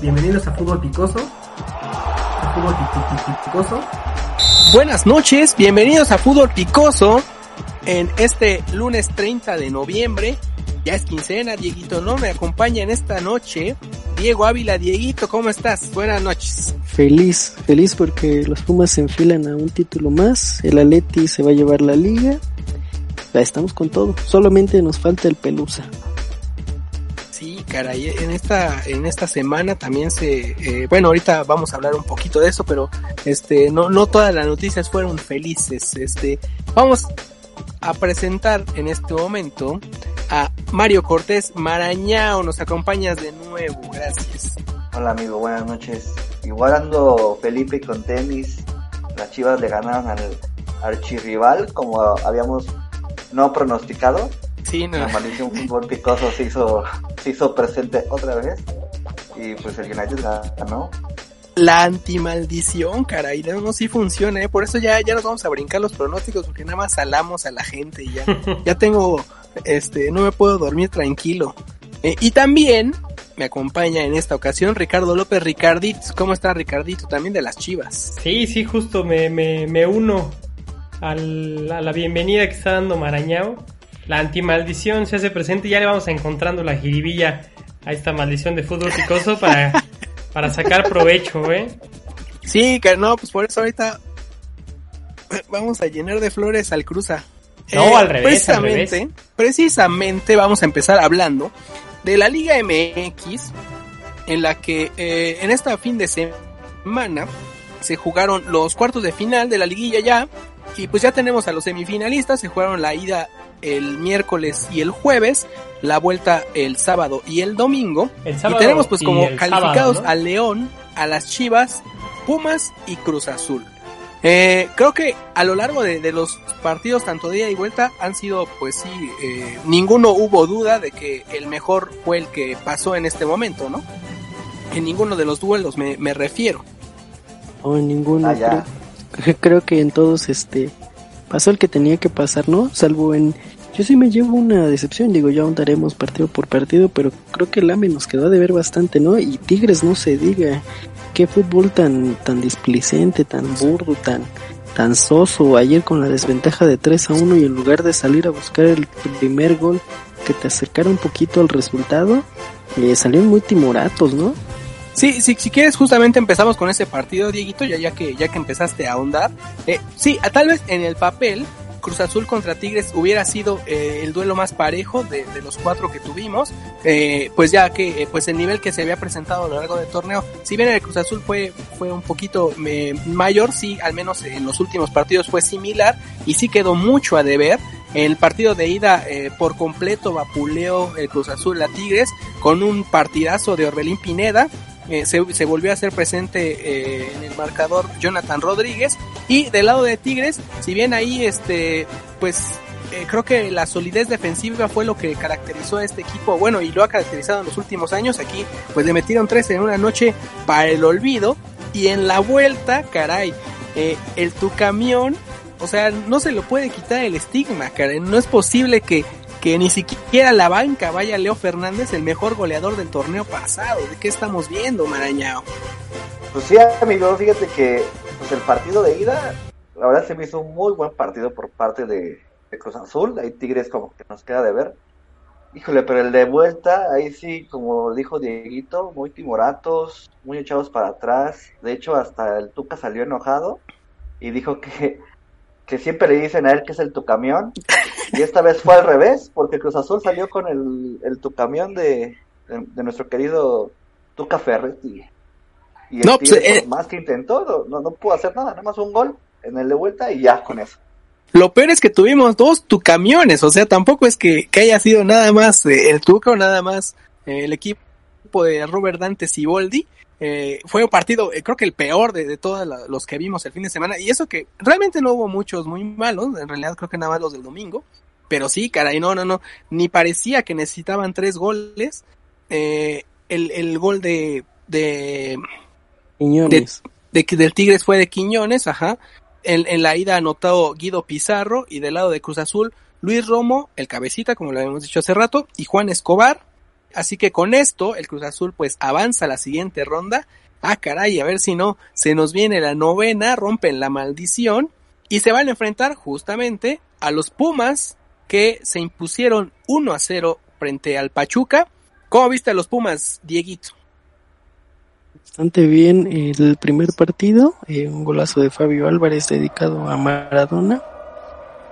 Bienvenidos a Fútbol Picoso. A Fútbol Picoso. Buenas noches, bienvenidos a Fútbol Picoso en este lunes 30 de noviembre. Ya es quincena, Dieguito, ¿no? Me acompaña en esta noche Diego Ávila. Dieguito, ¿cómo estás? Buenas noches. Feliz, feliz porque los Pumas se enfilan a un título más. El Aleti se va a llevar la liga. Ya estamos con todo. Solamente nos falta el Pelusa. Sí, caray, en esta, en esta semana también se, eh, bueno, ahorita vamos a hablar un poquito de eso, pero este, no, no todas las noticias fueron felices, este, vamos a presentar en este momento a Mario Cortés Marañao, nos acompañas de nuevo, gracias. Hola amigo, buenas noches. Igual ando Felipe con tenis, las chivas le ganaron al archirrival como habíamos no pronosticado. Sí, no. La maldición fútbol picoso se hizo, se hizo presente otra vez. Y pues el United ganó. La antimaldición, caray, no, no sí funciona, ¿eh? por eso ya, ya nos vamos a brincar los pronósticos, porque nada más salamos a la gente y ya, ya tengo, este, no me puedo dormir tranquilo. Eh, y también me acompaña en esta ocasión Ricardo López Ricardito. ¿Cómo está Ricardito? También de las chivas. Sí, sí, justo me, me, me uno al, a la bienvenida que está dando Marañao. La antimaldición se hace presente y ya le vamos encontrando la jiribilla a esta maldición de fútbol picoso para, para sacar provecho, ¿eh? Sí, que no, pues por eso ahorita vamos a llenar de flores al Cruza. No, al revés, al Precisamente, revés. precisamente vamos a empezar hablando de la Liga MX, en la que eh, en esta fin de semana se jugaron los cuartos de final de la liguilla ya, y pues ya tenemos a los semifinalistas, se jugaron la ida el miércoles y el jueves, la vuelta el sábado y el domingo, El y tenemos pues como calificados sábado, ¿no? a León, a las Chivas, Pumas y Cruz Azul. Eh, creo que a lo largo de, de los partidos, tanto ida y vuelta, han sido, pues sí, eh, ninguno hubo duda de que el mejor fue el que pasó en este momento, ¿no? En ninguno de los duelos me, me refiero. O en ninguno. Ah, creo que en todos este pasó el que tenía que pasar, ¿no? Salvo en yo sí me llevo una decepción, digo, ya ahondaremos partido por partido, pero creo que el AME nos quedó de ver bastante, ¿no? Y Tigres no se diga, qué fútbol tan tan displicente, tan burdo, tan tan soso, ayer con la desventaja de 3 a 1 y en lugar de salir a buscar el primer gol que te acercara un poquito al resultado, salieron muy timoratos, ¿no? Sí, sí, si quieres justamente empezamos con ese partido, Dieguito, ya, ya que ya que empezaste a ahondar. Eh, sí, tal vez en el papel Cruz Azul contra Tigres hubiera sido eh, el duelo más parejo de, de los cuatro que tuvimos, eh, pues ya que eh, pues el nivel que se había presentado a lo largo del torneo, si bien el Cruz Azul fue fue un poquito mayor, sí, al menos en los últimos partidos fue similar y sí quedó mucho a deber. El partido de ida eh, por completo vapuleó el Cruz Azul a Tigres con un partidazo de Orbelín Pineda. Eh, se, volvió a hacer presente eh, en el marcador Jonathan Rodríguez y del lado de Tigres, si bien ahí este pues eh, creo que la solidez defensiva fue lo que caracterizó a este equipo, bueno, y lo ha caracterizado en los últimos años. Aquí, pues le metieron tres en una noche para el olvido. Y en la vuelta, caray, el tu camión, o sea, no se lo puede quitar el estigma, caray. No es posible que, que ni siquiera la banca vaya Leo Fernández, el mejor goleador del torneo pasado. ¿De qué estamos viendo, Marañao? Pues sí, amigo, fíjate que pues el partido de ida, la verdad se me hizo un muy buen partido por parte de, Cruz Azul. Ahí Tigres como que nos queda de ver. Híjole, pero el de vuelta, ahí sí, como dijo Dieguito, muy timoratos, muy echados para atrás. De hecho, hasta el Tuca salió enojado y dijo que, que siempre le dicen a él que es el Tucamión. Y esta vez fue al revés, porque Cruz Azul salió con el, el Tucamión de, de, de nuestro querido Tuca Ferretti. Y el No, pues, eh, más que intentó, no, no, no pudo hacer nada, nada más un gol en el de vuelta y ya con eso. lo peor es que tuvimos dos tu camiones, o sea, tampoco es que, que haya sido nada más eh, el Tuca o nada más eh, el equipo de Robert Dante Siboldi. Eh, fue un partido, eh, creo que el peor de, de todos los que vimos el fin de semana. Y eso que realmente no hubo muchos muy malos, en realidad creo que nada más los del domingo. Pero sí, caray, no, no, no. Ni parecía que necesitaban tres goles. Eh, el, el gol de, de, Quiñones. de que del Tigres fue de Quiñones, ajá. En, en la ida anotado Guido Pizarro y del lado de Cruz Azul Luis Romo, el cabecita, como lo habíamos dicho hace rato, y Juan Escobar. Así que con esto el Cruz Azul pues avanza a la siguiente ronda. Ah, caray, a ver si no se nos viene la novena, rompen la maldición y se van a enfrentar justamente a los Pumas que se impusieron 1 a 0 frente al Pachuca. ¿Cómo viste a los Pumas, Dieguito? Bastante bien el primer partido, eh, un golazo de Fabio Álvarez dedicado a Maradona,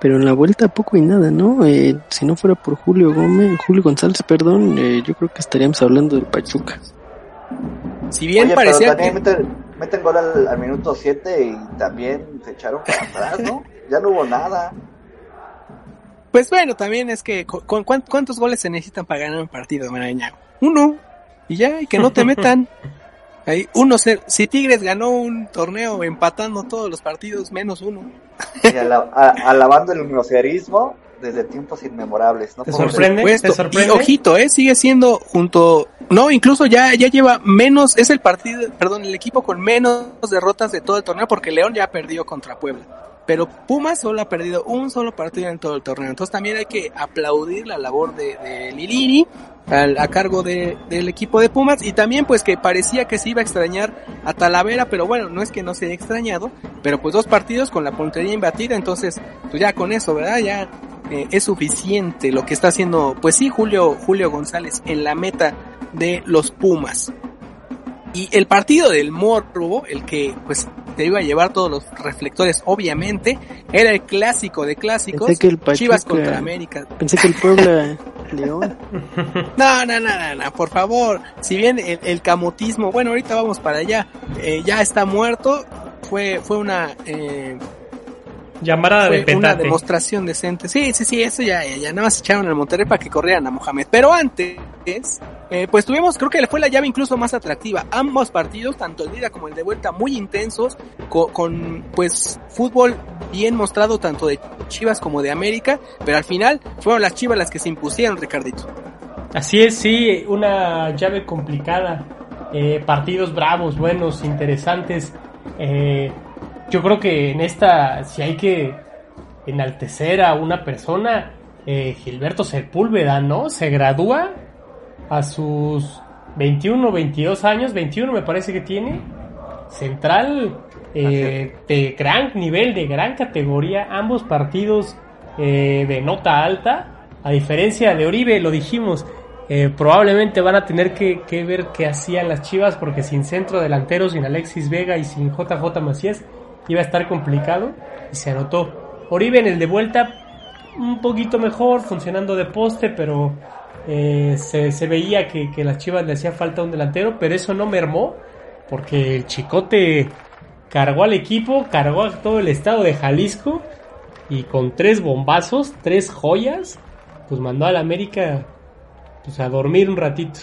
pero en la vuelta poco y nada, ¿no? Eh, si no fuera por Julio Gómez, Julio González, perdón, eh, yo creo que estaríamos hablando del Pachuca. Si bien Oye, parecía pero que... también meten, meten gol al, al minuto 7 y también se echaron para atrás, ¿no? Ya no hubo nada. Pues bueno, también es que con, con- ¿cuán- ¿cuántos goles se necesitan para ganar un partido, Maraña? Uno. Y ya, y que no te metan. Ahí, uno. Si Tigres ganó un torneo empatando todos los partidos, menos uno. Y ala- a- alabando el groserismo desde tiempos inmemorables. ¿no? ¿Te sorprende? Y ojito, eh, sigue siendo junto, no, incluso ya, ya lleva menos, es el partido, perdón, el equipo con menos derrotas de todo el torneo porque León ya perdió contra Puebla. Pero Pumas solo ha perdido un solo partido en todo el torneo. Entonces también hay que aplaudir la labor de, de Lilini al- a cargo de- del equipo de Pumas y también pues que parecía que se iba a extrañar a Talavera, pero bueno, no es que no se haya extrañado, pero pues dos partidos con la puntería imbatida, entonces pues ya con eso, ¿verdad? Ya eh, es suficiente lo que está haciendo, pues sí, Julio, Julio González en la meta de los Pumas. Y el partido del Morbo, el que pues te iba a llevar todos los reflectores, obviamente, era el clásico de clásicos, Pensé que el Pachuca- Chivas contra América. Pensé que el Puebla León. No, no, no, no, no, por favor. Si bien el, el camotismo, bueno, ahorita vamos para allá, eh, ya está muerto, fue, fue una, eh, Llamarada de fue una demostración decente. Sí, sí, sí, eso ya, ya, ya nada más echaron al Monterrey para que corrieran a Mohamed. Pero antes, eh, pues tuvimos, creo que fue la llave incluso más atractiva. Ambos partidos, tanto el de como el de vuelta, muy intensos, co- con, pues fútbol bien mostrado tanto de Chivas como de América, pero al final fueron las Chivas las que se impusieron, Ricardito. Así es, sí, una llave complicada. Eh, partidos bravos, buenos, interesantes. Eh, yo creo que en esta, si hay que enaltecer a una persona, eh, Gilberto Sepúlveda, ¿no? Se gradúa a sus 21, 22 años, 21 me parece que tiene. Central eh, de gran nivel, de gran categoría, ambos partidos eh, de nota alta. A diferencia de Oribe, lo dijimos, eh, probablemente van a tener que, que ver qué hacían las Chivas porque sin centro delantero, sin Alexis Vega y sin JJ Macías iba a estar complicado y se anotó. Oribe en el de vuelta un poquito mejor, funcionando de poste, pero eh, se, veía que, que las Chivas le hacía falta un delantero, pero eso no mermó porque el Chicote cargó al equipo, cargó a todo el estado de Jalisco y con tres bombazos, tres joyas, pues mandó al América pues a dormir un ratito.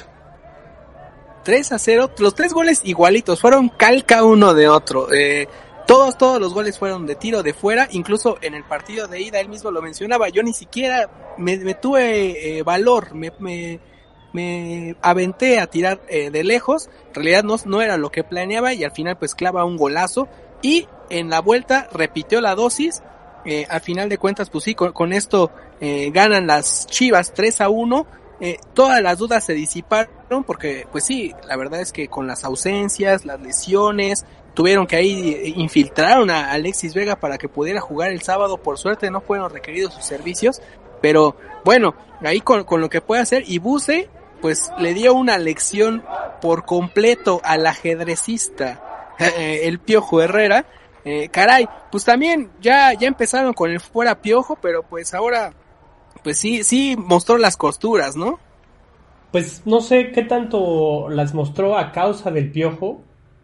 3 a 0, los tres goles igualitos, fueron calca uno de otro. Eh, todos, todos los goles fueron de tiro de fuera, incluso en el partido de ida, él mismo lo mencionaba, yo ni siquiera me, me tuve eh, valor, me, me, me aventé a tirar eh, de lejos, en realidad no, no era lo que planeaba y al final pues clava un golazo y en la vuelta repitió la dosis, eh, al final de cuentas pues sí, con, esto eh, ganan las Chivas 3 a 1, eh, todas las dudas se disiparon porque pues sí, la verdad es que con las ausencias, las lesiones, tuvieron que ahí eh, infiltraron a Alexis Vega para que pudiera jugar el sábado, por suerte no fueron requeridos sus servicios, pero bueno, ahí con, con lo que puede hacer. Y Buse pues le dio una lección por completo al ajedrecista, eh, el Piojo Herrera, eh, caray, pues también ya, ya empezaron con el fuera Piojo, pero pues ahora pues sí, sí mostró las costuras, ¿no? Pues no sé qué tanto las mostró a causa del piojo,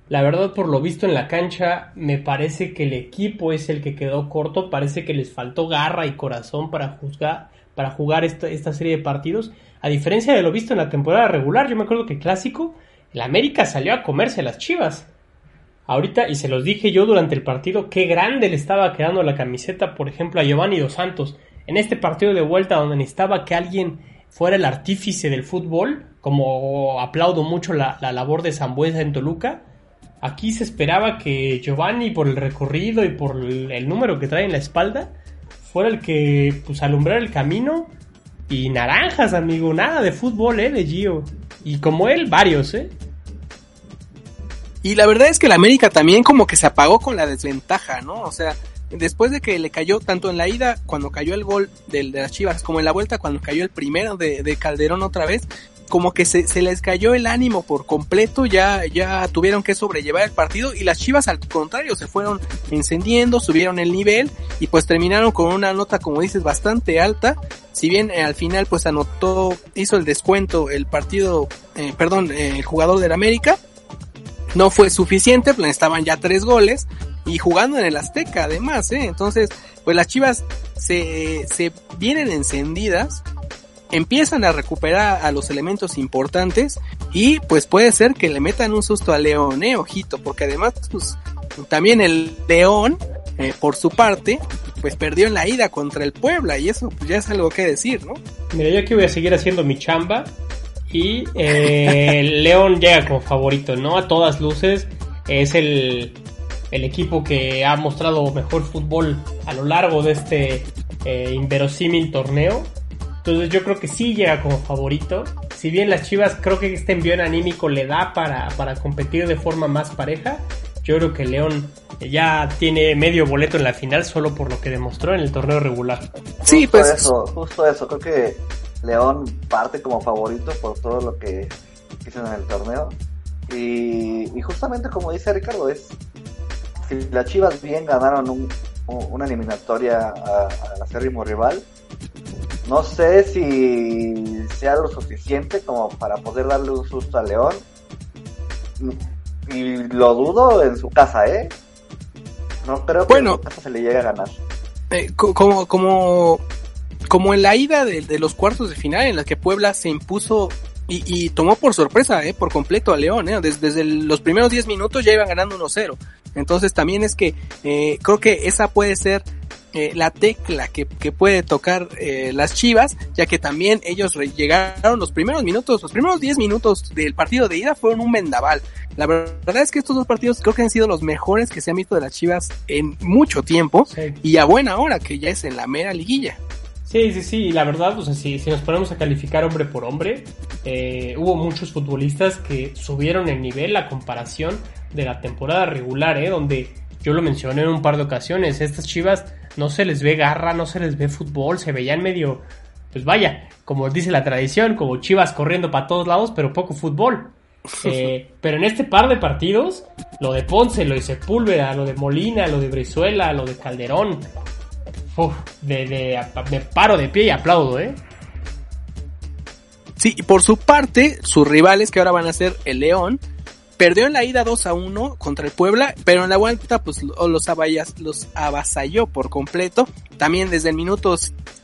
La verdad, por lo visto en la cancha, me parece que el equipo es el que quedó corto. Parece que les faltó garra y corazón para juzgar, para jugar esta, esta serie de partidos. A diferencia de lo visto en la temporada regular, yo me acuerdo que clásico, el América salió a comerse las chivas. Ahorita, y se los dije yo durante el partido, qué grande le estaba quedando la camiseta, por ejemplo, a Giovanni Dos Santos. En este partido de vuelta donde necesitaba que alguien fuera el artífice del fútbol, como aplaudo mucho la, la labor de Zambuesa en Toluca, Aquí se esperaba que Giovanni, por el recorrido y por el número que trae en la espalda, fuera el que pues alumbrara el camino. Y naranjas, amigo, nada de fútbol, eh, de Gio. Y como él, varios, eh. Y la verdad es que el América también como que se apagó con la desventaja, ¿no? O sea, después de que le cayó tanto en la ida cuando cayó el gol del, de las Chivas como en la vuelta cuando cayó el primero de, de Calderón otra vez, como que se, se, les cayó el ánimo por completo, ya, ya tuvieron que sobrellevar el partido y las Chivas al contrario se fueron encendiendo, subieron el nivel y pues terminaron con una nota como dices bastante alta, si bien eh, al final pues anotó, hizo el descuento el partido, eh, perdón, eh, el jugador del América, no fue suficiente, pues estaban ya tres goles y jugando en el Azteca además, ¿eh? entonces pues las Chivas se, se vienen encendidas empiezan a recuperar a los elementos importantes y pues puede ser que le metan un susto a León, eh, ojito, porque además pues también el León, eh, por su parte, pues perdió en la ida contra el Puebla y eso pues ya es algo que decir, ¿no? Mira, yo aquí voy a seguir haciendo mi chamba y eh, León llega como favorito, ¿no? A todas luces es el, el equipo que ha mostrado mejor fútbol a lo largo de este eh, inverosímil torneo entonces yo creo que sí llega como favorito. Si bien las Chivas creo que este envío anímico le da para, para competir de forma más pareja, yo creo que León ya tiene medio boleto en la final solo por lo que demostró en el torneo regular. Sí, pues eso, justo eso, creo que León parte como favorito por todo lo que hizo en el torneo. Y, y justamente como dice Ricardo, es si las Chivas bien ganaron un, una eliminatoria a, al acérrimo rival, no sé si sea lo suficiente como para poder darle un susto a León. Y lo dudo en su casa, ¿eh? No creo que bueno, en su casa se le llegue a ganar. Eh, como, como, como en la ida de, de, los cuartos de final, en la que Puebla se impuso y, y tomó por sorpresa, ¿eh? Por completo a León, ¿eh? Desde, desde los primeros 10 minutos ya iban ganando 1-0. Entonces también es que eh, creo que esa puede ser eh, la tecla que, que puede tocar eh, las Chivas, ya que también ellos llegaron los primeros minutos, los primeros 10 minutos del partido de ida fueron un vendaval. La verdad es que estos dos partidos creo que han sido los mejores que se han visto de las Chivas en mucho tiempo Sí. y a buena hora, que ya es en la mera liguilla. Sí, sí, sí, la verdad, o sea, si, si nos ponemos a calificar hombre por hombre, eh, hubo muchos futbolistas que subieron el nivel a comparación de la temporada regular, ¿eh? Donde yo lo mencioné en un par de ocasiones, estas chivas no se les ve garra, no se les ve fútbol, se veían medio, pues vaya, como dice la tradición, como chivas corriendo para todos lados, pero poco fútbol. Eh, pero en este par de partidos, lo de Ponce, lo de Sepúlveda, lo de Molina, lo de Brizuela, lo de Calderón, uf, de, de, me paro de pie y aplaudo, ¿eh? Sí, y por su parte, sus rivales que ahora van a ser el León, perdió en la ida 2 a 1 contra el Puebla, pero en la vuelta pues los, abayas, los avasalló por completo. También desde el minuto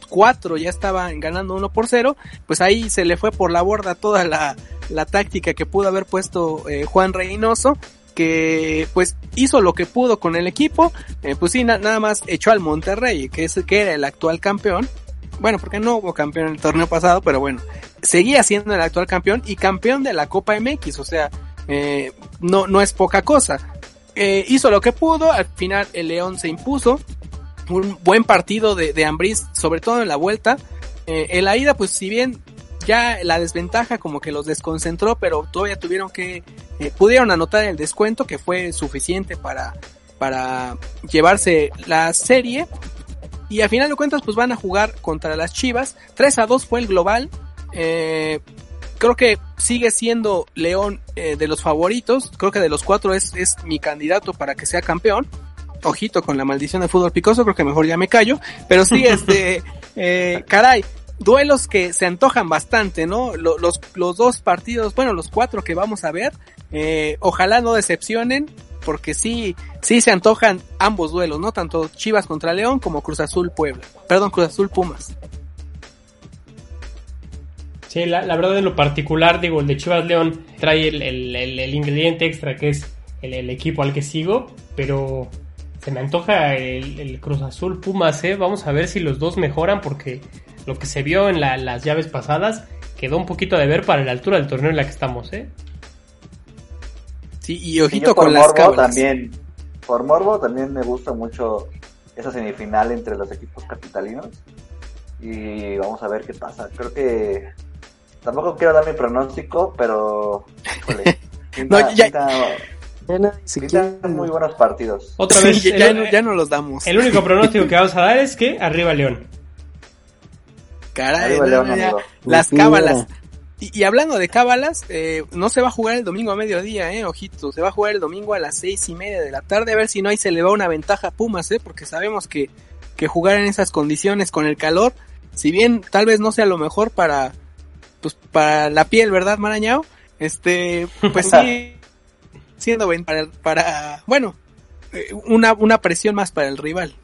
4 ya estaban ganando 1 por 0, pues ahí se le fue por la borda toda la, la táctica que pudo haber puesto eh, Juan Reynoso que pues hizo lo que pudo con el equipo, eh, pues sí, na nada más echó al Monterrey, que es que era el actual campeón, bueno, porque no hubo campeón en el torneo pasado, pero bueno, seguía siendo el actual campeón y campeón de la Copa MX, o sea, eh, no, no es poca cosa. Eh, hizo lo que pudo, al final el León se impuso, un buen partido de, de sobre todo en la vuelta. Eh, en la ida, pues si bien ya la desventaja como que los desconcentró, pero todavía tuvieron que, eh, pudieron anotar el descuento que fue suficiente para, para llevarse la serie. Y al final de cuentas, pues van a jugar contra las Chivas. 3 a 2 fue el global. Eh, creo que sigue siendo León eh, de los favoritos. Creo que de los cuatro es, es mi candidato para que sea campeón. Ojito con la maldición del fútbol picoso, creo que mejor ya me callo. Pero sí, este, eh, caray, duelos que se antojan bastante, ¿no? Los, los, los, dos partidos, bueno, los cuatro que vamos a ver, Eh, ojalá no decepcionen, porque sí, sí se antojan ambos duelos, ¿no? Tanto Chivas contra León como Cruz Azul Puebla. Perdón, Cruz Azul Pumas. Sí, la, la verdad en lo particular, digo, el de Chivas León trae el, el- el- el ingrediente extra que es el, el equipo al que sigo, pero se me antoja el, el Cruz Azul Pumas, ¿eh? Vamos a ver si los dos mejoran porque lo que se vio en la- las llaves pasadas quedó un poquito de ver para la altura del torneo en la que estamos, ¿eh? Sí, y ojito por con las morbo cábalas. también, por morbo también me gusta mucho esa semifinal entre los equipos capitalinos. Y vamos a ver qué pasa. Creo que tampoco quiero dar mi pronóstico, pero híjole, pinta- No, ya- pinta- muy buenos partidos. Otra Sí, vez, ya, ya el, no, ya no los damos. el único pronóstico que vamos a dar es que arriba León. Caray, Arriba no, León, amigo. Las cábalas. Y, y hablando de cábalas, eh, no se va a jugar el domingo a mediodía, eh, ojito. Se va a jugar el domingo a las seis y media de la tarde. A ver si no ahí se le va una ventaja a Pumas, eh, porque sabemos que, que jugar en esas condiciones con el calor, si bien tal vez no sea lo mejor para, pues, para la piel, ¿verdad, Marañao? Este, pues sí, siendo para, para bueno, eh, una, una presión más para el rival.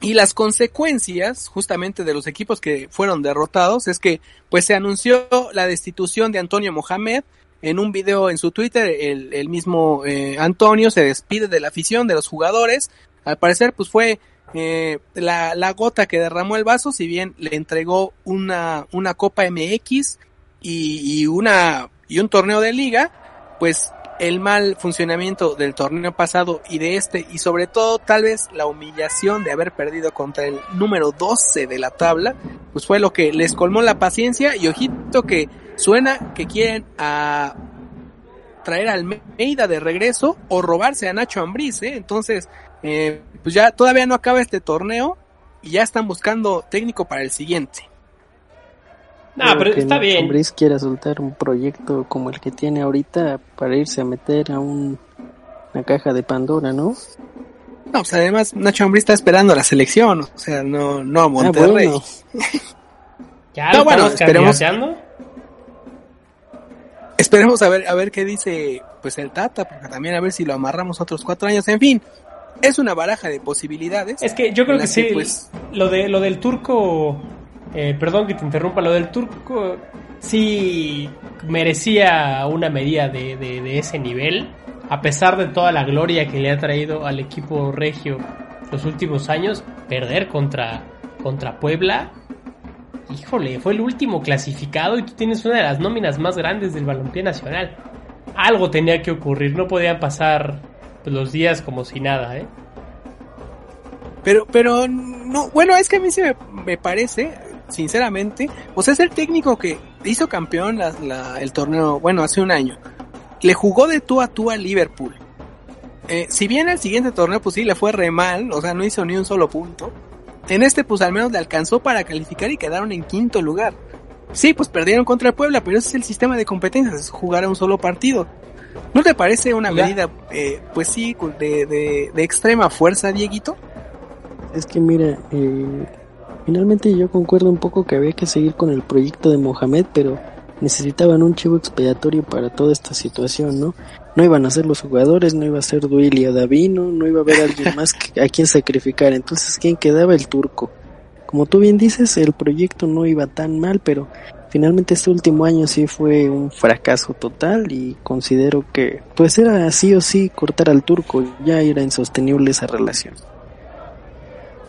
Y las consecuencias justamente de los equipos que fueron derrotados es que pues se anunció la destitución de Antonio Mohamed en un video en su Twitter, el, el mismo eh, Antonio se despide de la afición de los jugadores, al parecer pues fue eh, la, la gota que derramó el vaso, si bien le entregó una, una Copa MX y, y una y un torneo de liga, pues el mal funcionamiento del torneo pasado y de este y sobre todo tal vez la humillación de haber perdido contra el número 12 de la tabla, pues fue lo que les colmó la paciencia y ojito que suena que quieren a traer a Almeida de regreso o robarse a Nacho Ambriz, ¿eh? entonces eh, pues ya todavía no acaba este torneo y ya están buscando técnico para el siguiente. No, pero que está Nacho bien. Ambriz quiera soltar un proyecto como el que tiene ahorita para irse a meter a un- una caja de Pandora, ¿no? No, pues además Nacho Ambriz está esperando a la selección, o sea, no, no a Ah, Monterrey. bueno. Ya No, bueno, esperemos-. Esperemos a ver, a ver qué dice pues el Tata, porque también a ver si lo amarramos otros cuatro años. En fin, es una baraja de posibilidades. Es que yo creo que sí, pues, lo, de, lo del turco, eh, perdón que te interrumpa, lo del turco sí merecía una medida de, de- de ese nivel, a pesar de toda la gloria que le ha traído al equipo regio los últimos años, perder contra, contra Puebla. Híjole, fue el último clasificado y tú tienes una de las nóminas más grandes del balompié nacional. Algo tenía que ocurrir, no podían pasar pues, los días como si nada, ¿eh? pero, pero no, bueno, es que a mí se me, parece, sinceramente, o sea, es el técnico que hizo campeón el torneo, bueno, hace un año. Le jugó de tú a tú a Liverpool. Eh, si bien el siguiente torneo, pues sí, le fue re mal, o sea, no hizo ni un solo punto. En este, pues al menos le alcanzó para calificar y quedaron en quinto lugar. Sí, pues perdieron contra Puebla, pero ese es el sistema de competencias, es jugar a un solo partido. ¿No te parece una Ya. medida, eh, pues sí, de, de, de extrema fuerza, Dieguito? Es que mira, eh, finalmente yo concuerdo un poco que había que seguir con el proyecto de Mohamed, pero necesitaban un chivo expiatorio para toda esta situación, ¿no? No iban a ser los jugadores, no iba a ser Duilio Davino, no iba a haber alguien más que- a quien sacrificar. Entonces, ¿quién quedaba? El turco. Como tú bien dices, el proyecto no iba tan mal, pero finalmente este último año sí fue un fracaso total y considero que pues era sí o sí cortar al turco, ya era insostenible esa relación.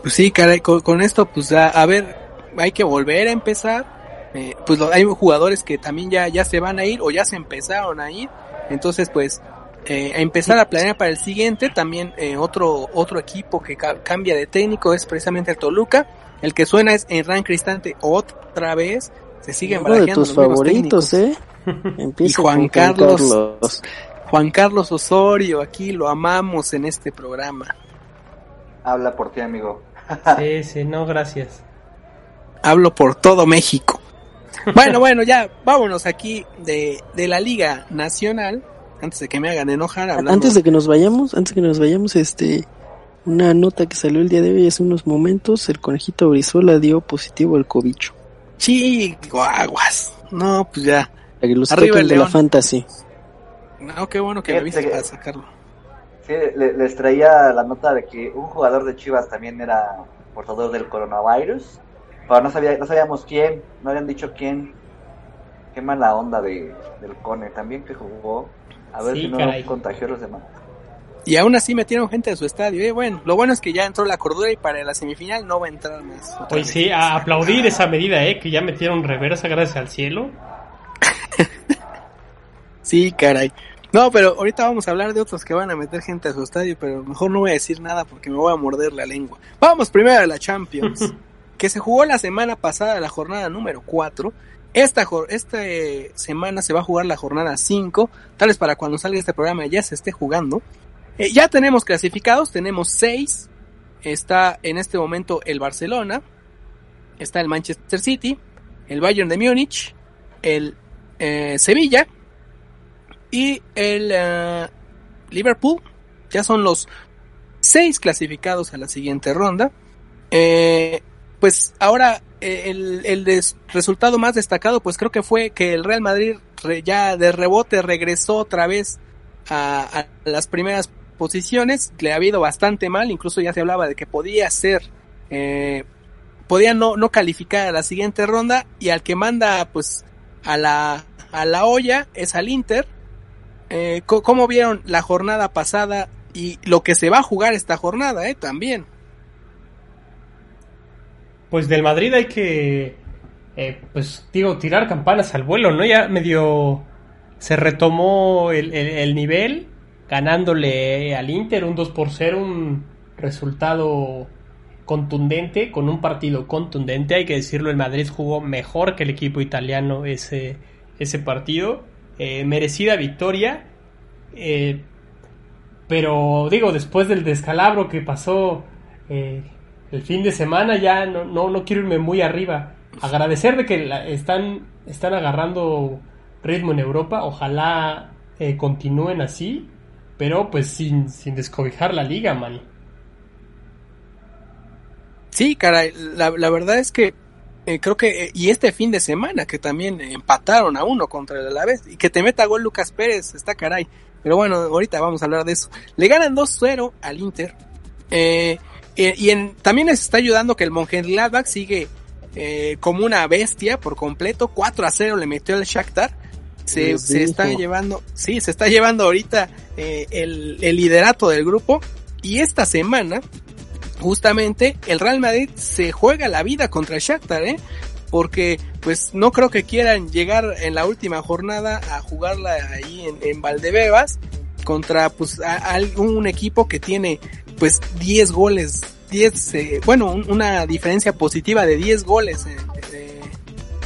Pues sí, caray, con, esto, pues a, ver, hay que volver a empezar. Eh, pues hay jugadores que también ya, ya se van a ir o ya se empezaron a ir. Entonces, pues, eh, a empezar a planear para el siguiente. También eh, otro, otro equipo que ca- cambia de técnico es precisamente el Toluca. El que suena es Enran Cristante otra vez. Se siguen Uno de tus favoritos, técnicos. ¿eh? Empieza Y Juan con Carlos. Carlos. Juan Carlos Osorio, aquí lo amamos en este programa. Habla por ti, amigo. Sí, sí, no, gracias. Hablo por todo México. Bueno, bueno, ya vámonos aquí de, de la Liga Nacional. Antes de que me hagan enojar, hablando. Antes de que nos vayamos, antes de que nos vayamos, este, una nota que salió el día de hoy hace unos momentos, el conejito Brizuela dio positivo al cobicho. Chihuahuas. No, pues ya. Arriba el de la. Fantasy. No, qué bueno que me viste que- para sacarlo. Sí, le- les traía la nota de que un jugador de Chivas también era portador del coronavirus, pero no sabía, no sabíamos quién, no habían dicho quién. Qué mala onda de, del Cone también que jugó. A ver Sí, si no caray. contagió a los demás. Y aún así metieron gente de su estadio. Eh, bueno, lo bueno es que ya entró la cordura y para la semifinal no va a entrar más. Hoy vez. sí, a aplaudir esa medida, ¿eh? Que ya metieron reversa gracias al cielo. Sí, caray. No, pero ahorita vamos a hablar de otros que van a meter gente a su estadio, pero mejor no voy a decir nada porque me voy a morder la lengua. Vamos primero a la Champions, que se jugó la semana pasada, la jornada número 4. Esta, esta eh, semana se va a jugar la jornada 5, tal vez para cuando salga este programa ya se esté jugando. Eh, ya tenemos clasificados, tenemos 6. Está en este momento el Barcelona, está el Manchester City, el Bayern de Múnich, el eh, Sevilla, y el eh, Liverpool ya son los seis clasificados a la siguiente ronda. Eh, pues ahora eh, el, el resultado más destacado pues creo que fue que el Real Madrid ya de rebote regresó otra vez a las primeras posiciones. Le ha ido bastante mal, incluso ya se hablaba de que podía ser, eh, podía no, no calificar a la siguiente ronda y al que manda pues a la, a la olla es al Inter. Eh, ¿Cómo vieron la jornada pasada y lo que se va a jugar esta jornada, eh? También. Pues del Madrid hay que, eh, pues digo, tirar campanas al vuelo, ¿no? Ya medio se retomó el nivel, ganándole al Inter un 2 por 0, un resultado contundente, con un partido contundente, hay que decirlo, el Madrid jugó mejor que el equipo italiano ese, ese partido, eh, merecida victoria, eh, pero digo, después del descalabro que pasó eh, el fin de semana, ya no, no, no quiero irme muy arriba. Agradecer de que están, están agarrando ritmo en Europa, ojalá continúen así, pero pues sin, sin descobijar la liga, man. Sí, caray, la, la verdad es que eh, creo que, eh, y este fin de semana que también empataron a uno contra el Alavés y que te meta gol Lucas Pérez, está caray. Pero bueno, ahorita vamos a hablar de eso. Le ganan 2-0 al Inter. Eh, y en- también les está ayudando que el Mönchengladbach sigue como una bestia por completo. 4 a 0 le metió el Shakhtar. Se, se está llevando, sí, se está llevando ahorita eh, el, el liderato del grupo. Y esta semana, justamente, el Real Madrid se juega la vida contra el Shakhtar, ¿eh? Porque, pues, no creo que quieran llegar en la última jornada a jugarla ahí en, en Valdebebas contra, pues, a, a un equipo que tiene, pues, 10 goles, 10, eh, bueno, un- una diferencia positiva de 10 goles, eh,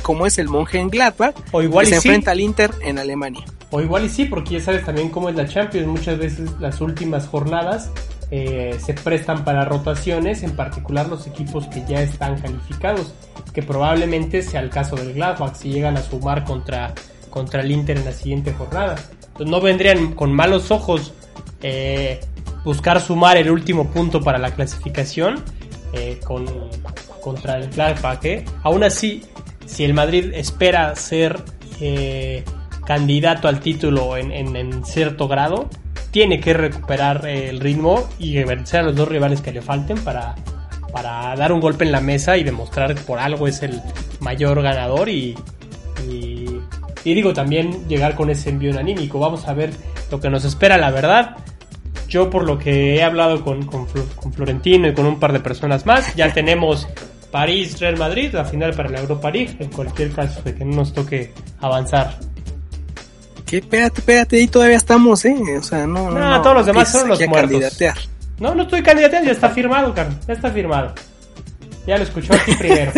como es el Mönchengladbach, O igual que y se sí. enfrenta al Inter en Alemania. O igual y sí, porque ya sabes también cómo es la Champions. Muchas veces las últimas jornadas eh, se prestan para rotaciones, en particular los equipos que ya están calificados, que probablemente sea el caso del Gladbach si llegan a sumar contra, contra el Inter en la siguiente jornada. Entonces no vendrían con malos ojos eh, buscar sumar el último punto para la clasificación eh, con, contra el Gladbach. Aún así, si el Madrid espera ser eh, candidato al título en, cierto grado, tiene que recuperar el ritmo y vencer a los dos rivales que le falten para, para dar un golpe en la mesa y demostrar que por algo es el mayor ganador y, y, digo también llegar con ese envío anímico. Vamos a ver lo que nos espera, la verdad. Yo por lo que he hablado con, con Florentino y con un par de personas más, ya tenemos París, Real Madrid, la final para la Europa League, en cualquier caso de que no nos toque avanzar. Que espérate, espérate, ahí todavía estamos, eh. O sea, no, no. No, todos los demás son los muertos. candidatear. No, no estoy candidateando, ya está firmado, Carlos, ya está firmado. Ya lo escuchó aquí primero.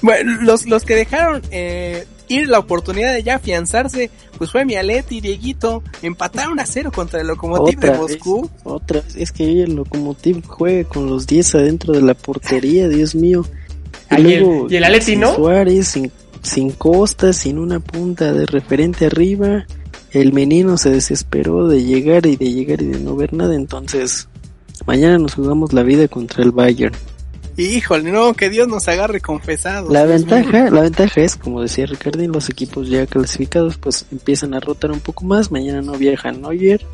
Bueno, los, los que dejaron eh, ir la oportunidad de ya afianzarse, pues fue Mialet y Dieguito. Empataron a cero contra el Lokomotiv de vez, Moscú. otra vez. Es que el Lokomotiv juega con los 10 adentro de la portería, Dios mío. Ah, ¿y el- y el no? Suárez, sin, sin Costa, sin una punta de referente arriba. El menino se desesperó de llegar y de llegar y de no ver nada. Entonces, mañana nos jugamos la vida contra el Bayern. Y híjole, no, que Dios nos agarre confesados. La ventaja, la ventaja es, como decía Ricardo, los equipos ya clasificados pues empiezan a rotar un poco más. Mañana no viaja Neuer,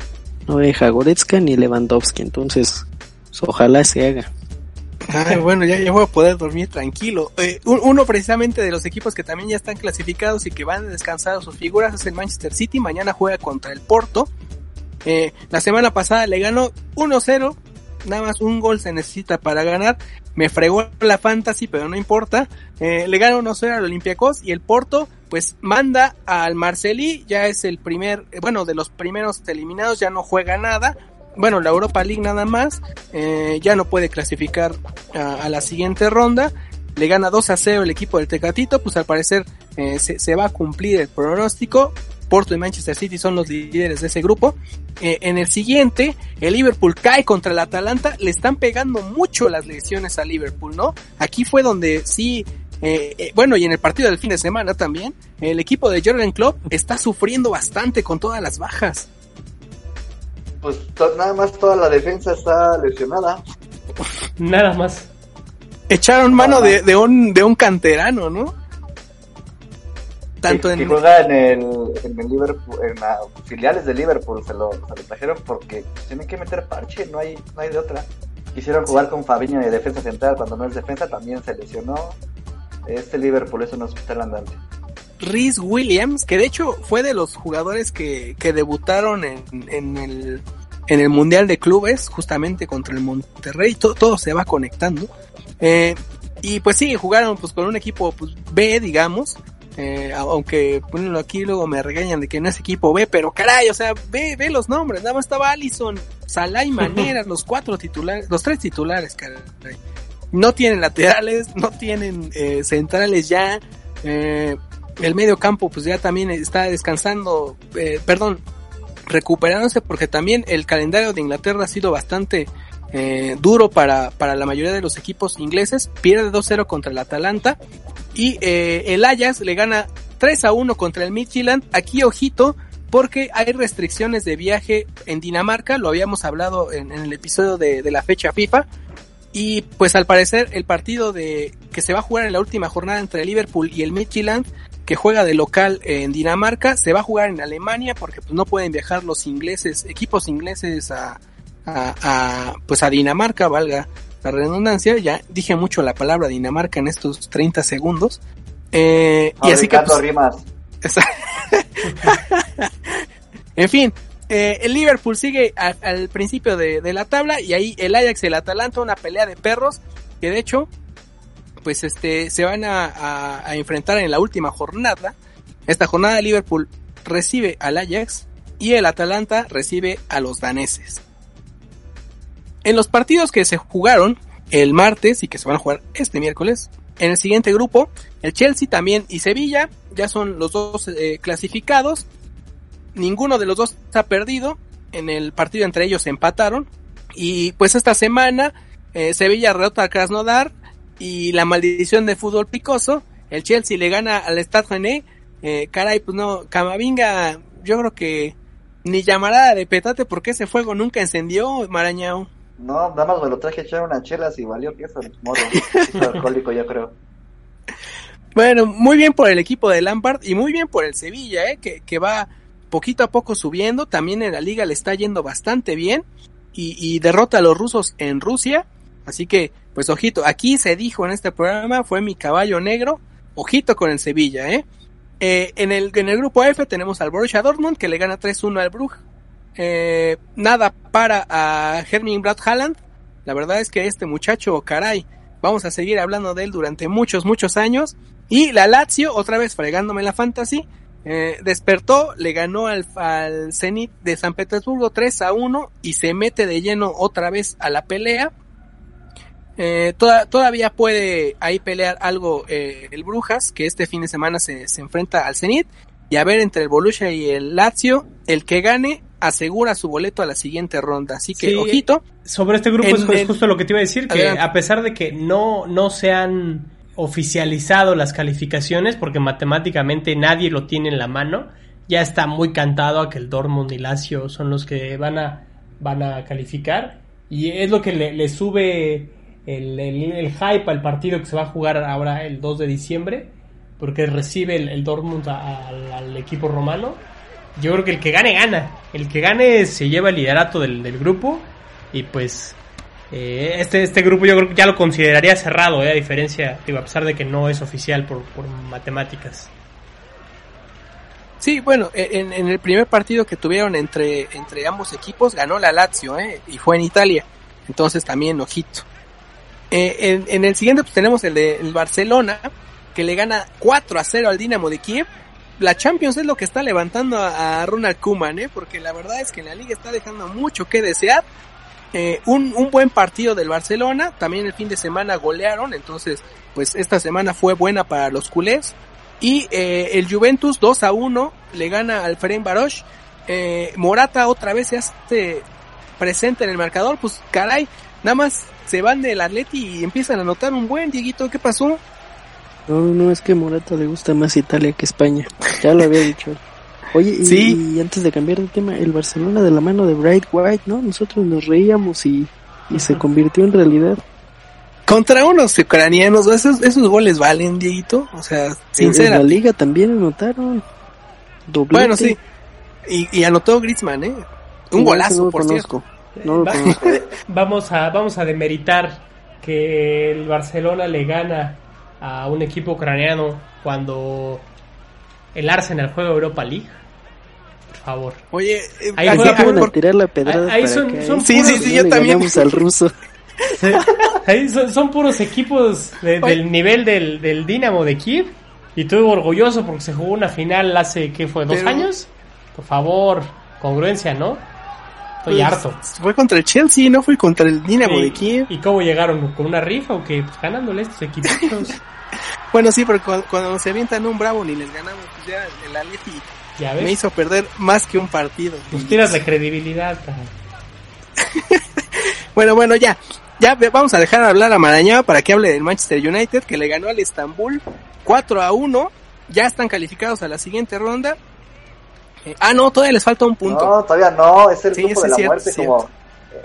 no viaja Goretzka ni Lewandowski, entonces pues, ojalá se haga. Ay, bueno, ya, ya voy a poder dormir tranquilo. Eh, un- uno precisamente de los equipos que también ya están clasificados y que van a descansar sus figuras es el Manchester City. Mañana juega contra el Porto. Eh, la semana pasada le ganó 1-0. Nada más un gol se necesita para ganar. Me fregó la fantasy, pero no importa. Eh, le gana 1-0 al Olympiacos y el Porto pues manda al Marcelí. Ya es el primer, eh, bueno, de los primeros eliminados, ya no juega nada. Bueno, la Europa League nada más. Eh, ya no puede clasificar a, la siguiente ronda. Le gana 2 a 0 el equipo del Tecatito. Pues al parecer eh, se va a cumplir el pronóstico. Porto y Manchester City son los líderes de ese grupo. Eh, en el siguiente, el Liverpool cae contra el Atalanta. Le están pegando mucho las lesiones a Liverpool, ¿no? Aquí fue donde sí, eh, eh, bueno, y en el partido del fin de semana también, el equipo de Jürgen Klopp está sufriendo bastante con todas las bajas. Pues nada más toda la defensa está lesionada. Nada más. Echaron mano de, de un, de un canterano, ¿no? Tanto que, que en, juega en el, en el Liverpool, en las filiales de Liverpool se lo, se lo trajeron porque tienen que meter parche, no hay, no hay de otra. Quisieron jugar con Fabiño de defensa central cuando no es defensa, también se lesionó. Este Liverpool es un hospital andante. Rhys Williams, que de hecho fue de los jugadores que, que debutaron en, en el, en el Mundial de Clubes, justamente contra el Monterrey, todo, todo se va conectando. Eh, y pues sí, jugaron pues con un equipo pues, B, digamos, eh, aunque bueno, aquí luego me regañan de que no es equipo B, pero caray, o sea, ve, ve los nombres, nada más estaba Allison, Salah y Maneras, los cuatro titulares, los tres titulares, caray. No tienen laterales, no tienen eh, centrales ya, eh, el medio campo pues ya también está descansando, eh, perdón, recuperándose porque también el calendario de Inglaterra ha sido bastante eh, duro para, para la mayoría de los equipos ingleses, pierde 2-0 contra el Atalanta y eh, el Ajax le gana 3 a 1 contra el Midtjylland, aquí ojito porque hay restricciones de viaje en Dinamarca, lo habíamos hablado en, el episodio de, la fecha FIFA, y pues al parecer el partido de que se va a jugar en la última jornada entre Liverpool y el Midtjylland, que juega de local en Dinamarca, se va a jugar en Alemania porque pues no pueden viajar los ingleses, equipos ingleses a, a, a pues a Dinamarca, valga la redundancia, ya dije mucho la palabra Dinamarca en estos 30 segundos. Eh, y así que pues, rimas. en fin, eh, el Liverpool sigue a- al principio de, de la tabla y ahí el Ajax y el Atalanta, una pelea de perros que de hecho, pues este, se van a, a- a enfrentar en la última jornada. Esta jornada Liverpool recibe al Ajax y el Atalanta recibe a los daneses. En los partidos que se jugaron el martes y que se van a jugar este miércoles, en el siguiente grupo, el Chelsea también y Sevilla ya son los dos eh, clasificados. Ninguno de los dos ha perdido. En el partido entre ellos se empataron. Y pues esta semana eh, Sevilla derrota a Krasnodar y la maldición de fútbol picoso. El Chelsea le gana al Stade René. Eh, caray, pues no, Camavinga, yo creo que ni llamará de petate porque ese fuego nunca encendió, Marañao. No, nada más me lo traje a echar unas chelas y valió que eso. Es alcohólico, yo creo. Bueno, muy bien por el equipo de Lampard y muy bien por el Sevilla, eh, que, que va poquito a poco subiendo. También en la liga le está yendo bastante bien y, y derrota a los rusos en Rusia. Así que, pues ojito, aquí se dijo en este programa, fue mi caballo negro. Ojito con el Sevilla, eh. Eh, en, el, en el grupo F tenemos al Borussia Dortmund que le gana 3-1 al Brugge. Eh, nada para a Herming Brad Haaland. La verdad es que este muchacho, caray, vamos a seguir hablando de él durante muchos, muchos años. Y la Lazio, otra vez fregándome la fantasy, eh, despertó, le ganó al, al Zenit de San Petersburgo 3 a 1 y se mete de lleno otra vez a la pelea. Eh, toda- todavía puede ahí pelear algo el Brujas, que este fin de semana se, se enfrenta al Zenit. Y a ver, entre el Borussia y el Lazio, el que gane asegura su boleto a la siguiente ronda. Así que, Sí. ojito. Sobre este grupo En es justo lo que te iba a decir, que Adelante. a pesar de que no, no se han oficializado las calificaciones, porque matemáticamente nadie lo tiene en la mano, ya está muy cantado a que el Dortmund y Lazio son los que van a, van a calificar, y es lo que le, le sube el, el, el hype al partido que se va a jugar ahora el 2 de diciembre, porque recibe el, el Dortmund a- al equipo romano. Yo creo que el que gane, gana. El que gane se lleva el liderato del, del grupo. Y pues eh, este, este grupo yo creo que ya lo consideraría cerrado, eh, a diferencia, digo, a pesar de que no es oficial por, por matemáticas. Sí, bueno, en, en el primer partido que tuvieron entre, entre ambos equipos ganó la Lazio, ¿eh? y fue en Italia. Entonces también ojito. Eh, en, en el siguiente pues, tenemos el de el Barcelona, que le gana 4 a 0 al Dinamo de Kiev. La Champions es lo que está levantando a, a Ronald Koeman, ¿eh? porque la verdad es que en la liga está dejando mucho que desear. Eh, un, un buen partido del Barcelona, también el fin de semana golearon, entonces pues esta semana fue buena para los culés. Y eh, el Juventus 2 a 1 le gana al Ferencváros. Eh, Morata otra vez se hace presente en el marcador. Pues caray, nada más se van del Atleti y empiezan a anotar un buen Dieguito. ¿Qué pasó? No, no, es que a Morata le gusta más Italia que España. Ya lo había dicho. Oye, y, Sí. y antes de cambiar de tema, el Barcelona de la mano de Bright White, ¿no? Nosotros nos reíamos y, y se convirtió en realidad. Contra unos ucranianos, esos, esos goles valen, Dieguito. O sea, En sincera. la liga también anotaron. Doblete. Bueno, sí. Y, y anotó Griezmann, ¿eh? Un Sí, golazo, ese no lo por conozco. cierto. No lo Va- conozco. vamos a vamos a demeritar que el Barcelona le gana a un equipo ucraniano cuando el Arsenal juega Europa League. Por favor. Oye, eh, Ahí así fue- que Van a por- tirar la pedrada Ahí son-. Sí, sí, Que sí, no yo también. al ruso. Ahí son, son puros equipos de- del nivel del, del Dinamo de Kiev. Y estuve orgulloso porque se jugó una final hace, ¿qué fue? ¿Dos Pero- años? Por favor, congruencia, ¿no? Estoy pues, harto. Fue contra el Chelsea, no fue contra el Dinamo ¿Y, de Kiev. ¿Y cómo llegaron? ¿Con una rifa o qué? Pues ganándole estos equipitos. Bueno, sí, pero cuando, cuando se avientan un bravo ni les ganamos, pues ya el Atleti ya me hizo perder más que un partido. Pues tiras de credibilidad. Bueno, bueno, ya. Ya vamos a dejar hablar a Marañao para que hable del Manchester United que le ganó al Estambul 4 a 1. Ya están calificados a la siguiente ronda. Eh, ah, no, todavía les falta un punto. No, todavía no, es el Sí, grupo de la cierto, muerte, cierto. como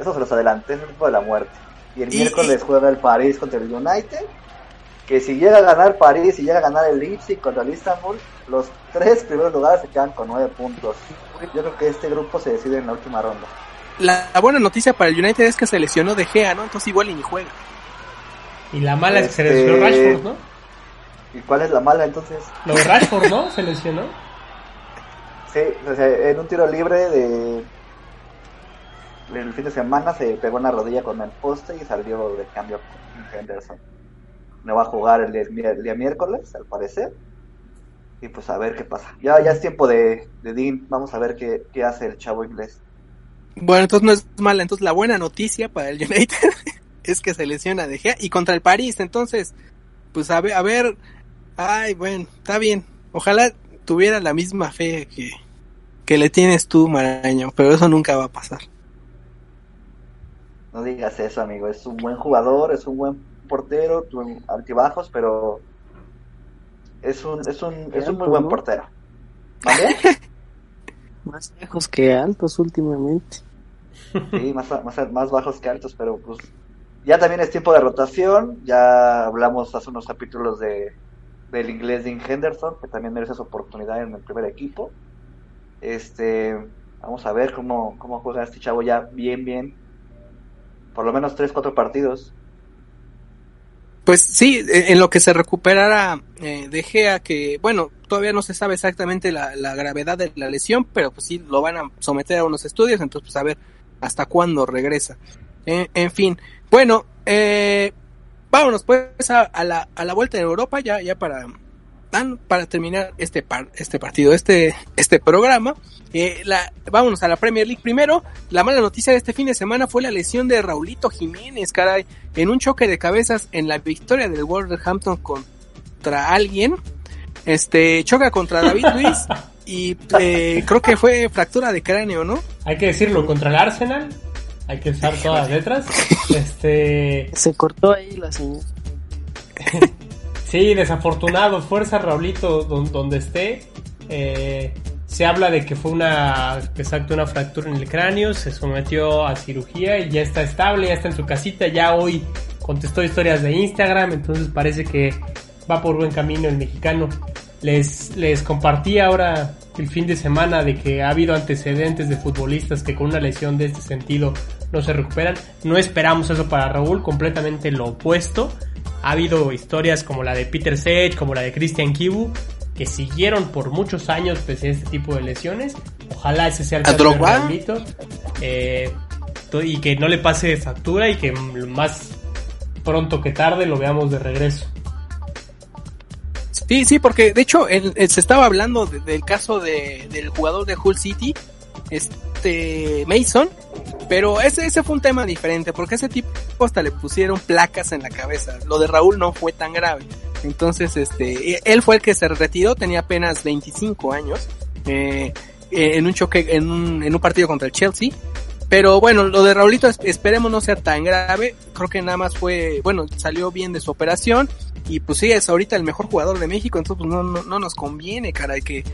eso se los adelanté, es el grupo de la muerte. Y el Y- miércoles juega el París contra el United, que si llega a ganar París y llega a ganar el Leipzig contra el Istanbul, los tres primeros lugares se quedan con nueve puntos. Yo creo que este grupo se decide en la última ronda. La, la buena noticia para el United es que se lesionó De Gea, ¿no? Entonces igual y ni juega. Y la mala es que se Este- lesionó Rashford, ¿no? ¿Y cuál es la mala entonces? Lo de Rashford, ¿no? Se lesionó. Sí, o sea, en un tiro libre de el fin de semana se pegó en la rodilla con el poste y salió de cambio con Henderson. No va a jugar el día, el día miércoles, al parecer. Y pues a ver qué pasa. Ya, ya es tiempo de, de Dean. Vamos a ver qué, qué hace el chavo inglés. Bueno, entonces no es mala. Entonces la buena noticia para el United es que se lesiona De Gea y contra el París. Entonces, pues a ver, a ver. Ay, bueno, está bien. Ojalá tuviera la misma fe que, que le tienes tú, Maraño, pero eso nunca va a pasar. No digas eso, amigo. Es un buen jugador, es un buen portero, tuvo altibajos, pero es un, es un, es un muy buen portero. ¿Vale? Más lejos que altos últimamente. Sí, más, más, más bajos que altos, pero pues ya también es tiempo de rotación. Ya hablamos hace unos capítulos de del inglés Dean Henderson, que también merece su oportunidad en el primer equipo. Este, vamos a ver cómo, cómo juega este chavo ya bien, bien. Por lo menos 3, 4 partidos. Pues sí, en lo que se recuperara eh, De que bueno, todavía no se sabe exactamente la, la gravedad de la lesión, pero pues sí lo van a someter a unos estudios, entonces pues a ver hasta cuándo regresa. Eh, en fin, bueno, eh, vámonos pues a, a la, a la vuelta en Europa ya, ya para, para terminar este par, este partido, este, este programa. Eh, la, vámonos a la Premier League primero. La mala noticia de este fin de semana fue la lesión de Raulito Jiménez, caray, en un choque de cabezas en la victoria del Wolverhampton contra alguien. Este choca contra David Luis y eh, creo que fue fractura de cráneo, ¿no? Hay que decirlo, contra el Arsenal. Hay que usar todas las letras. Este. Se cortó ahí la señal. Sí, desafortunado. Fuerza, Raulito, don- donde esté. Eh, se habla de que fue una, exacto, una fractura en el cráneo. Se sometió a cirugía y ya está estable, ya está en su casita. Ya hoy contestó historias de Instagram, entonces parece que va por buen camino el mexicano. Les, les compartí ahora el fin de semana de que ha habido antecedentes de futbolistas que con una lesión de este sentido no se recuperan. No esperamos eso para Raúl, completamente lo opuesto. Ha habido historias como la de Peter Sage, como la de Christian Kibu, que siguieron por muchos años pese a este tipo de lesiones. Ojalá ese sea el caso de eh, y que no le pase factura y que más pronto que tarde lo veamos de regreso. Sí, sí, porque de hecho se estaba hablando del caso de, del jugador de Hull City, este Mason, pero ese, ese fue un tema diferente, porque ese tipo hasta le pusieron placas en la cabeza. Lo de Raúl no fue tan grave. Entonces, este, e, él fue el que se retiró, tenía apenas 25 años, eh, eh, en un choque, en un, en un partido contra el Chelsea. Pero bueno, lo de Raulito esperemos no sea tan grave. Creo que nada más fue, bueno, salió bien de su operación. Y pues sí, es ahorita el mejor jugador de México. Entonces pues no, no, no nos conviene, caray, que,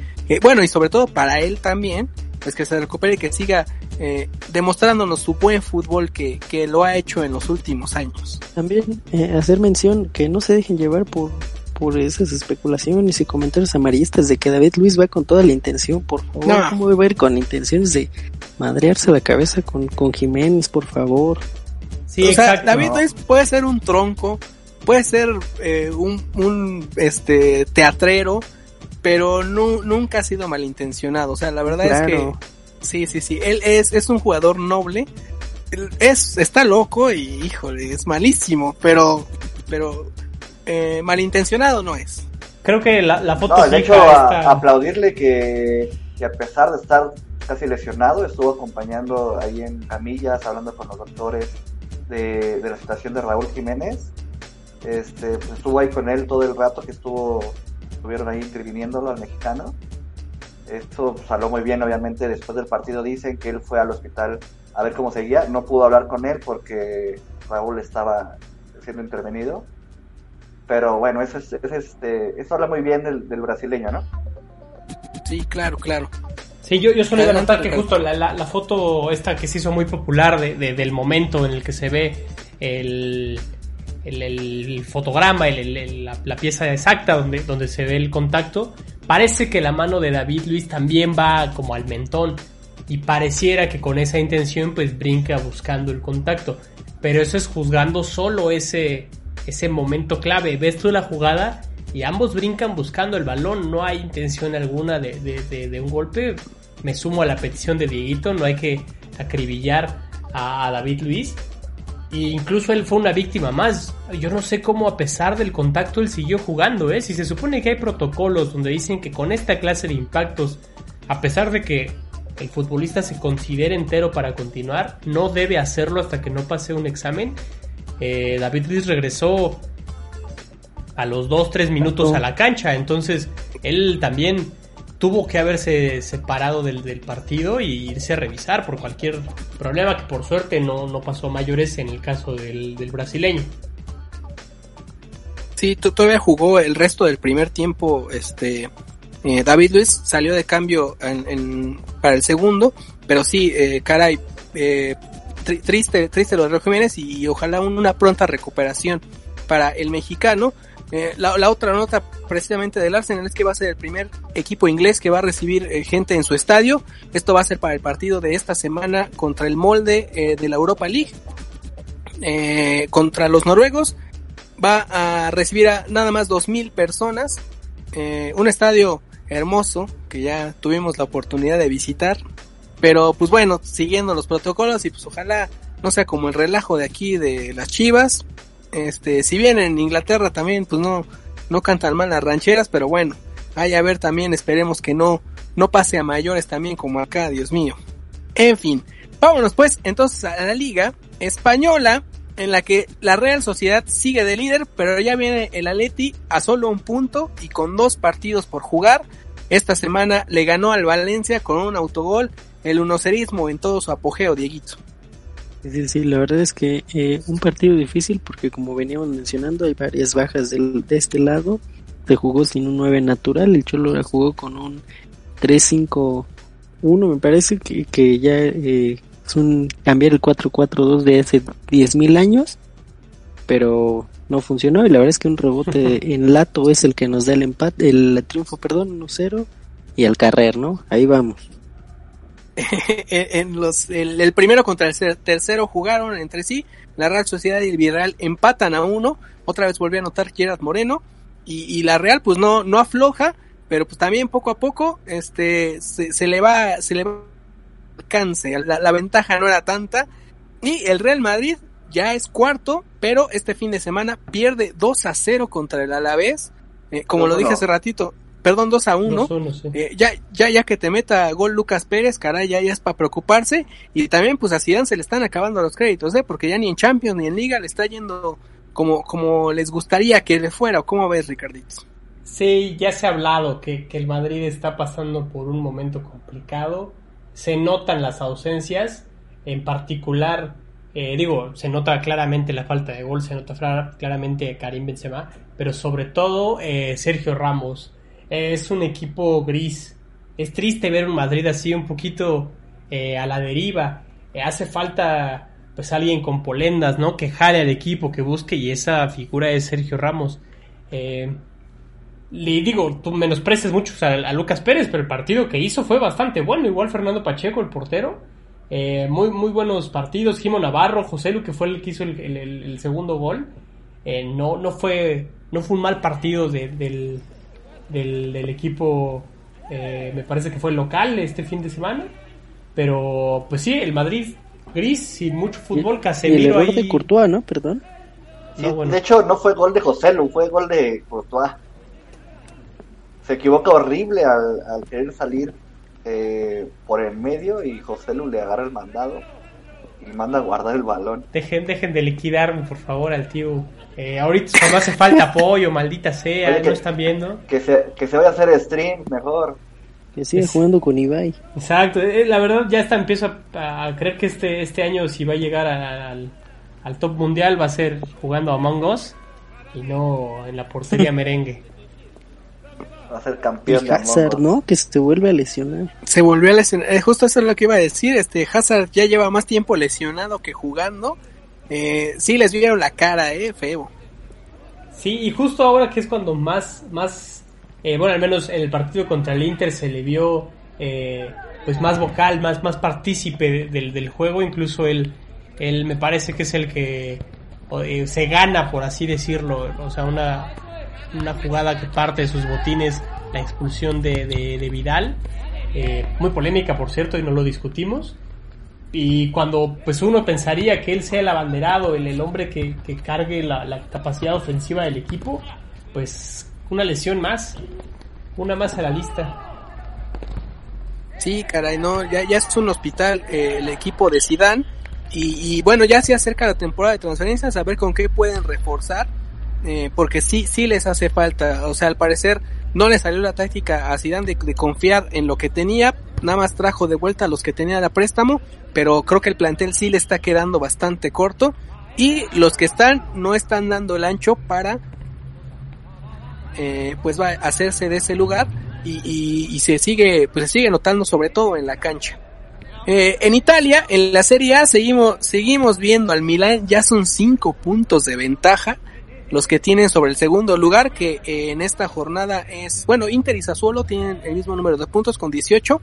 bueno, y sobre todo para él también, pues que se recupere y que siga eh, demostrándonos su buen fútbol que, que lo ha hecho en los últimos años. También eh, hacer mención que no se dejen llevar por, por esas especulaciones y comentarios amarillistas de que David Luis va con toda la intención, por favor. No. ¿Cómo va a ir con intenciones de madrearse la cabeza con, con Jiménez, por favor? Sí, o exacto. Sea, David Luis puede ser un tronco, puede ser eh, un, un este teatrero, pero no, nunca ha sido malintencionado. O sea, la verdad claro. es que sí, sí, sí. Él es, es un jugador noble. Es, está loco y híjole, es malísimo, pero, pero eh, malintencionado no es. Creo que la, la foto. No, de hecho, a, esta... aplaudirle que, que, a pesar de estar casi lesionado, estuvo acompañando ahí en camillas, hablando con los doctores de, de la situación de Raúl Jiménez. Este, pues estuvo ahí con él todo el rato que estuvo, estuvieron ahí interviniéndolo al mexicano. Esto salió muy bien, obviamente. Después del partido dicen que él fue al hospital a ver cómo seguía. No pudo hablar con él porque Raúl estaba siendo intervenido pero bueno, eso, es, es, este, eso habla muy bien del, del, brasileño, ¿no? Sí, claro, claro. Sí, yo, yo solo iba a notar que justo la, la, la, foto esta que se hizo muy popular de, de, del momento en el que se ve el, el, fotograma, el, la, pieza exacta donde, donde se ve el contacto, parece que la mano de David Luis también va como al mentón y pareciera que con esa intención pues brinca buscando el contacto, pero eso es juzgando solo ese ese momento clave. Ves tú la jugada y ambos brincan buscando el balón, no hay intención alguna de, de, un golpe. Me sumo a la petición de Dieguito, no hay que acribillar a David Luis. E incluso él fue una víctima más. Yo no sé cómo a pesar del contacto él siguió jugando, ¿eh? Si se supone que hay protocolos donde dicen que con esta clase de impactos, a pesar de que el futbolista se considere entero para continuar, no debe hacerlo hasta que no pase un examen eh, David Luis regresó a los 2-3 minutos a la cancha, entonces él también tuvo que haberse separado del, del, partido y irse a revisar por cualquier problema que por suerte no, no pasó mayores en el caso del, del brasileño. Sí, todavía jugó el resto del primer tiempo, este, eh, David Luis salió de cambio para el segundo, pero sí, eh, caray, eh, triste, triste lo de Jiménez y ojalá una pronta recuperación para el mexicano. Eh, la, otra nota precisamente del Arsenal es que va a ser el primer equipo inglés que va a recibir eh, gente en su estadio. Esto va a ser para el partido de esta semana contra el molde eh, de la Europa League. Contra los noruegos va a recibir a nada más dos mil personas. Un estadio hermoso que ya tuvimos la oportunidad de visitar. Pero pues bueno, siguiendo los protocolos y pues ojalá no sea como el relajo de aquí de las Chivas. Este, si bien en Inglaterra también pues no no cantan mal las rancheras, pero bueno, hay a ver también, esperemos que no no pase a mayores también como acá, Dios mío. En fin, vámonos pues entonces a la liga española en la que la Real Sociedad sigue de líder, pero ya viene el Atleti a solo un punto y con dos partidos por jugar. Esta semana le ganó al Valencia con un autogol el unocerismo en todo su apogeo, Dieguito. Sí, sí, la verdad es que eh, un partido difícil porque como veníamos mencionando hay varias bajas del, de este lado. Se jugó sin un 9 natural, el Cholo la jugó con un 3-5-1, me parece que, que ya eh, es un cambiar el 4-4-2 de hace 10.000 años. pero no funcionó y la verdad es que un rebote en Lato es el que nos da el empate, el triunfo, perdón, 1-0 y al carrer, ¿no? Ahí vamos. en los, el, primero contra el tercero jugaron entre sí, la Real Sociedad y el Villarreal empatan a uno, otra vez volvió a anotar Gerard Moreno. Y, y, la Real pues no, no afloja, pero pues también poco a poco este se, se le va, se le va alcance, la, la ventaja no era tanta. Y el Real Madrid ya es cuarto, pero este fin de semana pierde 2 a 0 contra el Alavés. Eh, como lo dije hace ratito, perdón, 2 a 1. Eh, ya, ya, ya que te meta gol Lucas Pérez, caray, ya, ya es para preocuparse. Y también, pues a Zidane se le están acabando los créditos, ¿eh? Porque ya ni en Champions ni en Liga le está yendo como, como les gustaría que le fuera. ¿Cómo ves, Ricardito? Sí, ya se ha hablado que, que el Madrid está pasando por un momento complicado. Se notan las ausencias, en particular eh, digo, se nota claramente la falta de gol, se nota claramente Karim Benzema, pero sobre todo eh, Sergio Ramos. Es un equipo gris. Es triste ver un Madrid así un poquito eh, a la deriva. hace falta pues alguien con polendas, ¿no? Que jale al equipo, que busque y esa figura es Sergio Ramos. le digo, tú menosprecias mucho a, Lucas Pérez, pero el partido que hizo fue bastante bueno. Igual Fernando Pacheco, el portero eh, muy, muy buenos partidos. Jimo Navarro, José Lu, que fue el que hizo el, segundo gol. Eh, no, no, fue, no fue un mal partido del, del, equipo, eh, me parece que fue local este fin de semana. Pero, pues sí, el Madrid gris, sin mucho fútbol, Casemiro el de Courtois, ¿no? Perdón. De hecho, no fue gol de José Lu, fue gol de Courtois. Se equivoca horrible al, al querer salir eh, por el medio y José Lu le agarra el mandado y manda a guardar el balón. Dejen, dejen de liquidarme, por favor, al tío. Eh, ahorita cuando hace falta apoyo, maldita sea, ¿no están viendo? Que se, que se vaya a hacer stream mejor. Que siga jugando con Ibai. Exacto, eh, la verdad ya está empiezo a, creer que este, este año si va a llegar al, al top mundial va a ser jugando a Among Us y no en la portería merengue va a ser campeón y Hazard, ¿no? Que se vuelve a lesionar. Se volvió a lesionar. Eh, justo eso es lo que iba a decir. Este Hazard ya lleva más tiempo lesionado que jugando. Eh, sí, les vieron la cara, eh, feo. Sí, y justo ahora que es cuando más, más, eh, bueno, al menos en el partido contra el Inter se le vio, eh, pues más vocal, más, más partícipe del, del juego. Incluso él, él me parece que es el que se gana, por así decirlo. O sea, una, una jugada que parte de sus botines, la expulsión de, de, Vidal, eh, muy polémica por cierto y no lo discutimos. Y cuando pues uno pensaría que él sea el abanderado, el, el hombre que, que cargue la, la, capacidad ofensiva del equipo, pues una lesión más, una más a la lista. Sí, caray, no, ya, ya es un hospital eh, el equipo de Sidán y, y, bueno, ya se acerca la temporada de transferencias, a ver con qué pueden reforzar eh, porque sí, sí les hace falta. O sea, al parecer no le salió la táctica a Zidane de, confiar en lo que tenía, nada más trajo de vuelta a los que tenía de préstamo, pero creo que el plantel sí le está quedando bastante corto y los que están no están dando el ancho para eh, pues va a hacerse de ese lugar y, se sigue pues se sigue notando sobre todo en la cancha. Eh, en Italia, en la Serie A seguimos seguimos viendo al Milan ya son cinco puntos de ventaja los que tienen sobre el segundo lugar, que eh, en esta jornada es, bueno, Inter y Sassuolo tienen el mismo número de puntos con 18.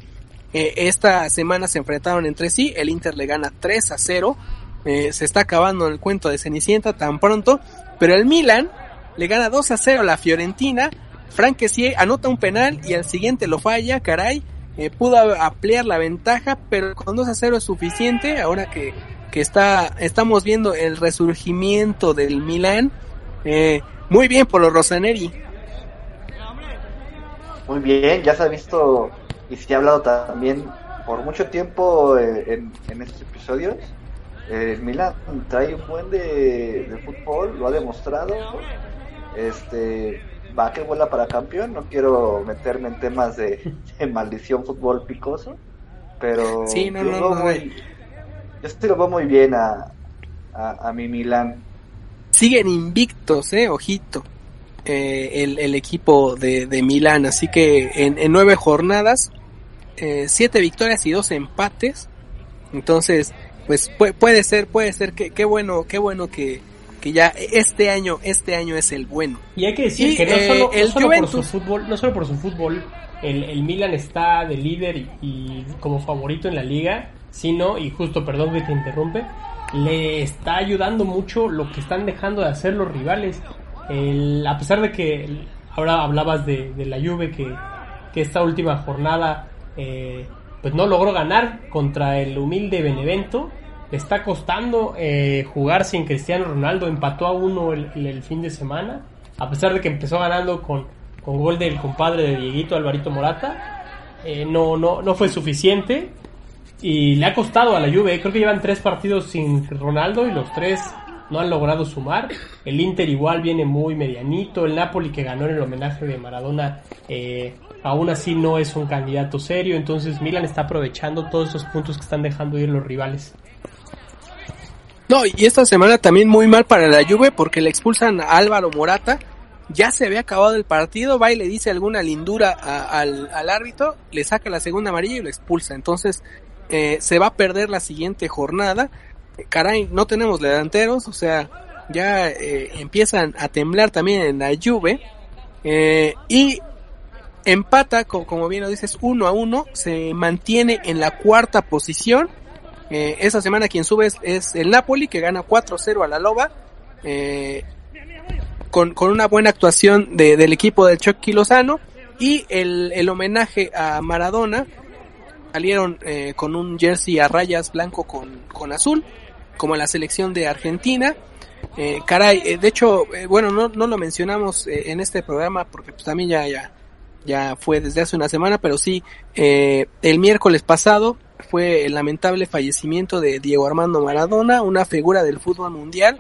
Eh, esta semana se enfrentaron entre sí, el Inter le gana 3 a 0. Eh, se está acabando el cuento de Cenicienta tan pronto, pero el Milan le gana 2 a 0 a la Fiorentina. Frank anota un penal y al siguiente lo falla, caray. pudo ampliar la ventaja, pero con 2 a 0 es suficiente. Ahora que, que está, estamos viendo el resurgimiento del Milan, eh, muy bien por los Rosaneri. Muy bien, ya se ha visto y se ha hablado también por mucho tiempo eh, en, estos episodios. Eh, Milan trae un buen de, fútbol, lo ha demostrado. Este va que vuela para campeón. No quiero meterme en temas de, maldición fútbol picoso, pero sí, no, yo, no, muy, yo sí lo veo muy bien a, a, a mi Milan siguen invictos, eh, ojito, eh, el, equipo de, de, Milán. Así que en, nueve jornadas, eh, siete victorias y dos empates. Entonces, pues puede, ser, puede ser que qué bueno, qué bueno que, que ya este año, este año es el bueno. Y hay que decir Y, que no eh, solo, no el solo por su fútbol, no solo por su fútbol, el, el Milan está de líder y, y como favorito en la liga, sino, y justo, perdón que te interrumpe, le está ayudando mucho lo que están dejando de hacer los rivales. El- a pesar de que ahora hablabas de, la Juve que, que esta última jornada eh, pues no logró ganar contra el humilde Benevento. Le está costando eh, jugar sin Cristiano Ronaldo. Empató a uno el fin de semana. A pesar de que empezó ganando con, con gol del compadre de Dieguito Alvarito Morata. eh, no, no, no fue suficiente. Y le ha costado a la Juve. Creo que llevan tres partidos sin Ronaldo y los tres no han logrado sumar. El Inter igual viene muy medianito. El Napoli que ganó en el homenaje de Maradona eh, aún así no es un candidato serio. Entonces Milan está aprovechando todos esos puntos que están dejando ir los rivales. No, y esta semana también muy mal para la Juve porque le expulsan a Álvaro Morata. Ya se había acabado el partido, va y le dice alguna lindura al árbitro, le saca la segunda amarilla y lo expulsa. Entonces eh, se va a perder la siguiente jornada. Caray, no tenemos delanteros, o sea, ya eh, empiezan a temblar también en la Juve. Eh, y empata, co- como bien lo dices, uno a uno, se mantiene en la cuarta posición. Eh, esa semana quien sube es, es el Napoli, que gana 4-0 a la Loba. con, con una buena actuación de- del equipo de Chucky Lozano. Y el, el homenaje a Maradona. Salieron eh, con un jersey a rayas blanco con, con azul, como la selección de Argentina. Eh, caray, eh, de hecho, eh, bueno, no, no lo mencionamos eh, en este programa porque pues también ya, ya, ya fue desde hace una semana, pero sí, eh, el miércoles pasado fue el lamentable fallecimiento de Diego Armando Maradona, una figura del fútbol mundial.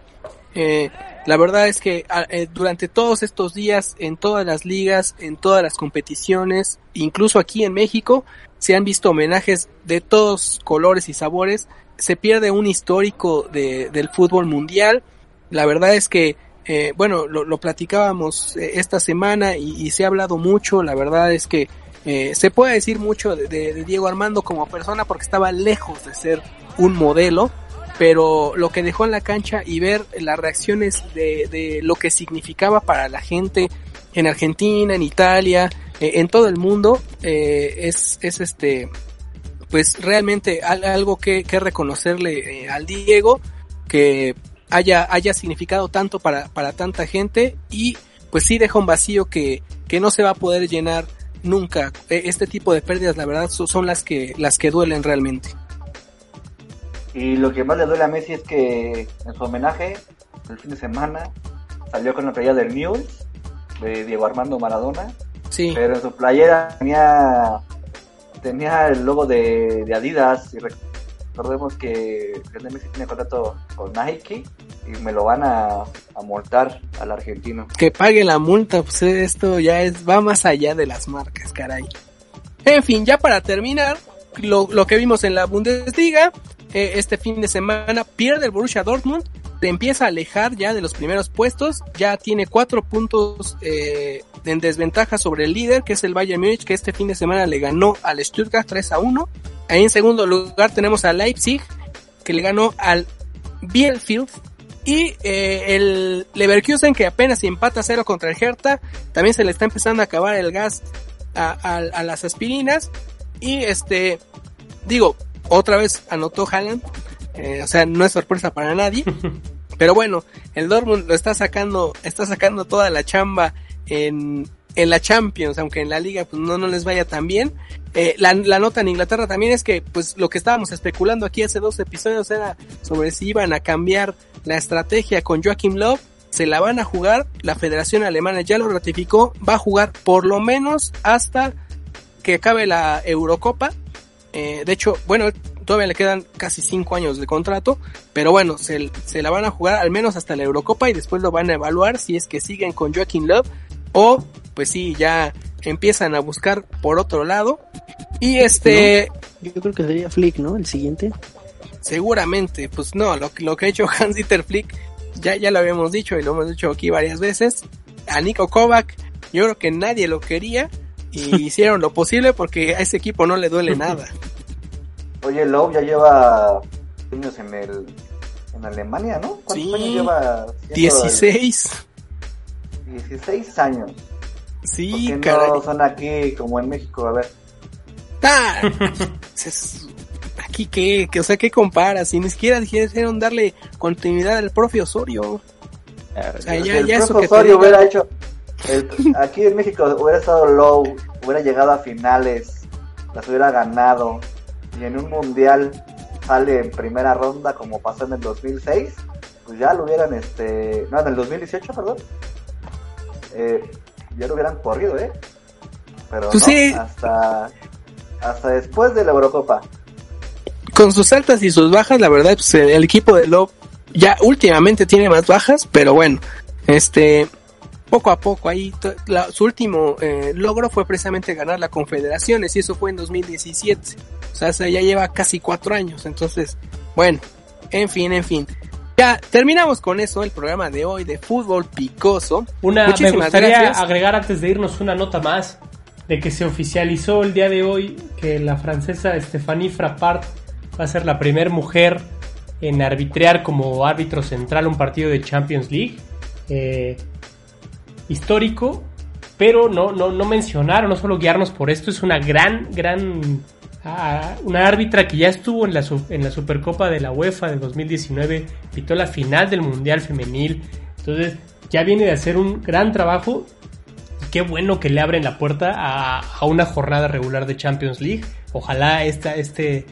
Eh, la verdad es que a- eh, durante todos estos días, en todas las ligas, en todas las competiciones, incluso aquí en México, se han visto homenajes de todos colores y sabores. Se pierde un histórico de, del fútbol mundial. La verdad es que, eh, bueno, lo, lo platicábamos eh, esta semana y, se ha hablado mucho. La verdad es que eh, se puede decir mucho de Diego Armando como persona porque estaba lejos de ser un modelo, pero lo que dejó en la cancha y ver las reacciones de, de lo que significaba para la gente en Argentina, en Italia, eh, en todo el mundo, eh, es, es este, pues realmente al- algo que, que reconocerle eh, al Diego, que haya, haya significado tanto para, para tanta gente y pues sí deja un vacío que, que no se va a poder llenar nunca. E- Este tipo de pérdidas, la verdad, so- son las que, las que duelen realmente. Y lo que más le duele a Messi es que en su homenaje, el fin de semana, salió con la playera del News de Diego Armando Maradona, Sí, pero en su playera tenía tenía el logo de, de Adidas y recordemos que Lionel Messi tiene contrato con Nike y me lo van a, a multar al argentino. que pague la multa, pues esto ya es, va más allá de las marcas, caray. En fin, ya para terminar, lo, lo que vimos en la Bundesliga, eh, este fin de semana pierde el Borussia Dortmund, se empieza a alejar ya de los primeros puestos, ya tiene cuatro puntos eh, en desventaja sobre el líder, que es el Bayern Múnich, que este fin de semana le ganó al Stuttgart 3 a 1. Ahí en segundo lugar tenemos a Leipzig, que le ganó al Bielefeld. Y eh, el Leverkusen, que apenas empata a cero contra el Hertha, también se le está empezando a acabar el gas a- a las aspirinas. Y este, digo, otra vez anotó Haaland. Eh, o sea, no es sorpresa para nadie. Pero bueno, el Dortmund lo está sacando, está sacando toda la chamba en, en la Champions, aunque en la liga pues no, no les vaya tan bien. Eh, la, la nota en Inglaterra también es que pues lo que estábamos especulando aquí hace dos episodios era sobre si iban a cambiar la estrategia con Joachim Löw. Se la van a jugar, la Federación Alemana ya lo ratificó, va a jugar por lo menos hasta que acabe la Eurocopa. Eh, de hecho, bueno, todavía le quedan casi cinco años de contrato, pero bueno, se, se la van a jugar al menos hasta la Eurocopa y después lo van a evaluar si es que siguen con Joaquín Love o pues sí, ya empiezan a buscar por otro lado. Y este, Yo creo que sería Flick, ¿no? El siguiente. seguramente, pues no, lo, que- lo que ha hecho Hans-Dieter Flick, ya, ya lo habíamos dicho y lo hemos dicho aquí varias veces, a Nico Kovac, yo creo que nadie lo quería y hicieron lo posible porque a ese equipo no le duele nada. Oye, Lowe ya lleva años en el en Alemania, ¿no? ¿Cuántos Sí, años lleva? siendo el- 16. 16 años. ¿Por Sí, qué caray. no son aquí como en México? A ver. Ah, es- aquí qué, que, o sea, ¿qué comparas? Si ni siquiera dijeron darle continuidad al profe Osorio. O sea, ya, el ya eso profe que Osorio diga- hubiera hecho. el- aquí en México hubiera estado low, hubiera llegado a finales, las hubiera ganado. Y en un mundial sale en primera ronda, como pasó en el 2006. Pues ya lo hubieran, este. No, en el 2018, perdón. Eh, ya lo hubieran corrido, ¿eh? Pero Pues no, sí. hasta, hasta después de la Eurocopa. con sus altas y sus bajas, la verdad, pues el, equipo de Love ya últimamente tiene más bajas, pero bueno, este, poco a poco, ahí la- su último eh, logro fue precisamente ganar la Confederaciones y eso fue en 2017. O sea, ya lleva casi cuatro años, entonces, bueno, en fin, en fin. Ya terminamos con eso el programa de hoy de fútbol picoso. Una, me Muchísimas gustaría gracias. agregar antes de irnos una nota más de que se oficializó el día de hoy que la francesa Stéphanie Frappart va a ser la primera mujer en arbitrear como árbitro central un partido de Champions League. Eh, histórico, pero no, no, no mencionar no solo guiarnos por esto, es una gran, gran, ah, una árbitra que ya estuvo en la, en la Supercopa de la UEFA de 2019, pitó la final del Mundial Femenil, entonces ya viene de hacer un gran trabajo y qué bueno que le abren la puerta a, a una jornada regular de Champions League, ojalá esta, este,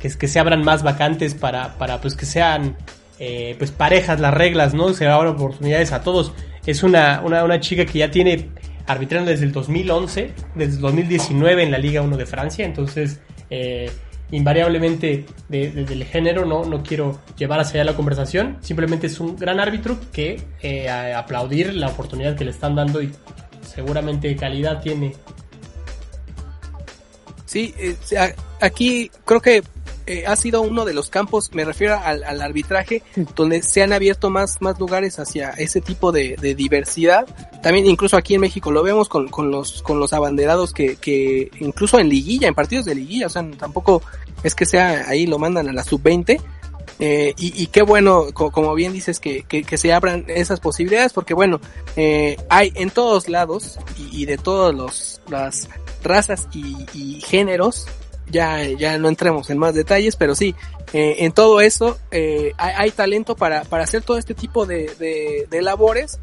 que, que se abran más vacantes para, para pues que sean eh, pues parejas las reglas, ¿no? Se abran oportunidades a todos. Es una, una, una chica que ya tiene arbitrando desde el 2011, desde el 2019 en la Liga 1 de Francia, entonces eh, invariablemente de- desde el género no, no quiero llevar hacia allá la conversación, simplemente es un gran árbitro que eh, aplaudir la oportunidad que le están dando y seguramente calidad tiene. Sí, eh, aquí creo que eh, ha sido uno de los campos, me refiero al, al arbitraje, donde se han abierto más, más lugares hacia ese tipo de, de diversidad. También incluso aquí en México lo vemos con, con los, con los abanderados que, que incluso en liguilla, en partidos de liguilla, o sea, tampoco es que sea ahí lo mandan a la sub-20. Eh, y, y qué bueno, co- como bien dices, que, que, que se abran esas posibilidades, porque bueno, eh, hay en todos lados y, y de todas las razas y, y géneros, ya, ya no entremos en más detalles, pero sí, eh, en todo eso eh, hay, talento para, para hacer todo este tipo de, de, de labores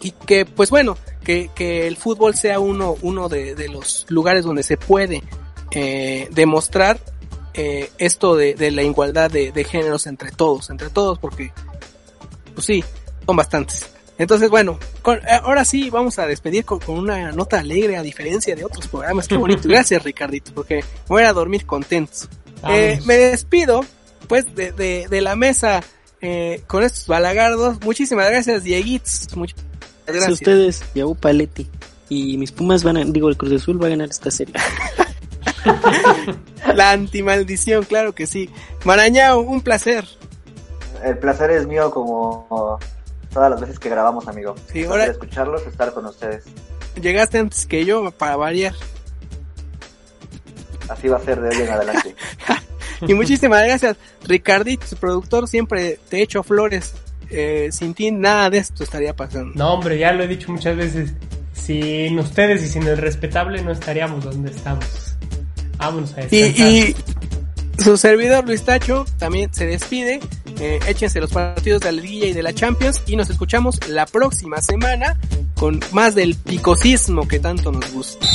y que pues bueno, que, que el fútbol sea uno, uno de, de los lugares donde se puede eh, demostrar eh, esto de, la igualdad de géneros entre todos, entre todos, porque pues sí, son bastantes. Entonces, bueno, con- eh, ahora sí vamos a despedir con, con una nota alegre a diferencia de otros programas. Qué bonito. Gracias, Ricardito, porque me voy a dormir contento. Eh, me despido, pues, de, de, de la mesa eh, con estos balagardos. Muchísimas gracias, Dieguitz. Muchas Gracias a ustedes, Yahoo Paletti. Y mis Pumas van a, digo, el Cruz Azul va a ganar esta serie. La antimaldición, claro que sí. Marañao, un placer. El placer es mío como todas las veces que grabamos, amigo. Sí, ahora- escucharlos, estar con ustedes. Llegaste antes que yo para variar. Así va a ser de hoy en adelante. Y muchísimas gracias, Ricardito, su productor. Siempre te echo flores. Eh, sin ti nada de esto estaría pasando. No, hombre, ya lo he dicho muchas veces. Sin ustedes y sin el respetable no estaríamos donde estamos. Vámonos a Y, descansar. y su servidor Luis Tacho también se despide. Eh, échense los partidos de la Liguilla y de la Champions y nos escuchamos la próxima semana con más del picosismo que tanto nos gusta.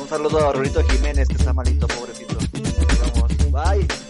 Un saludo a Rorito Jiménez, que está malito, pobrecito. Nos. Bye.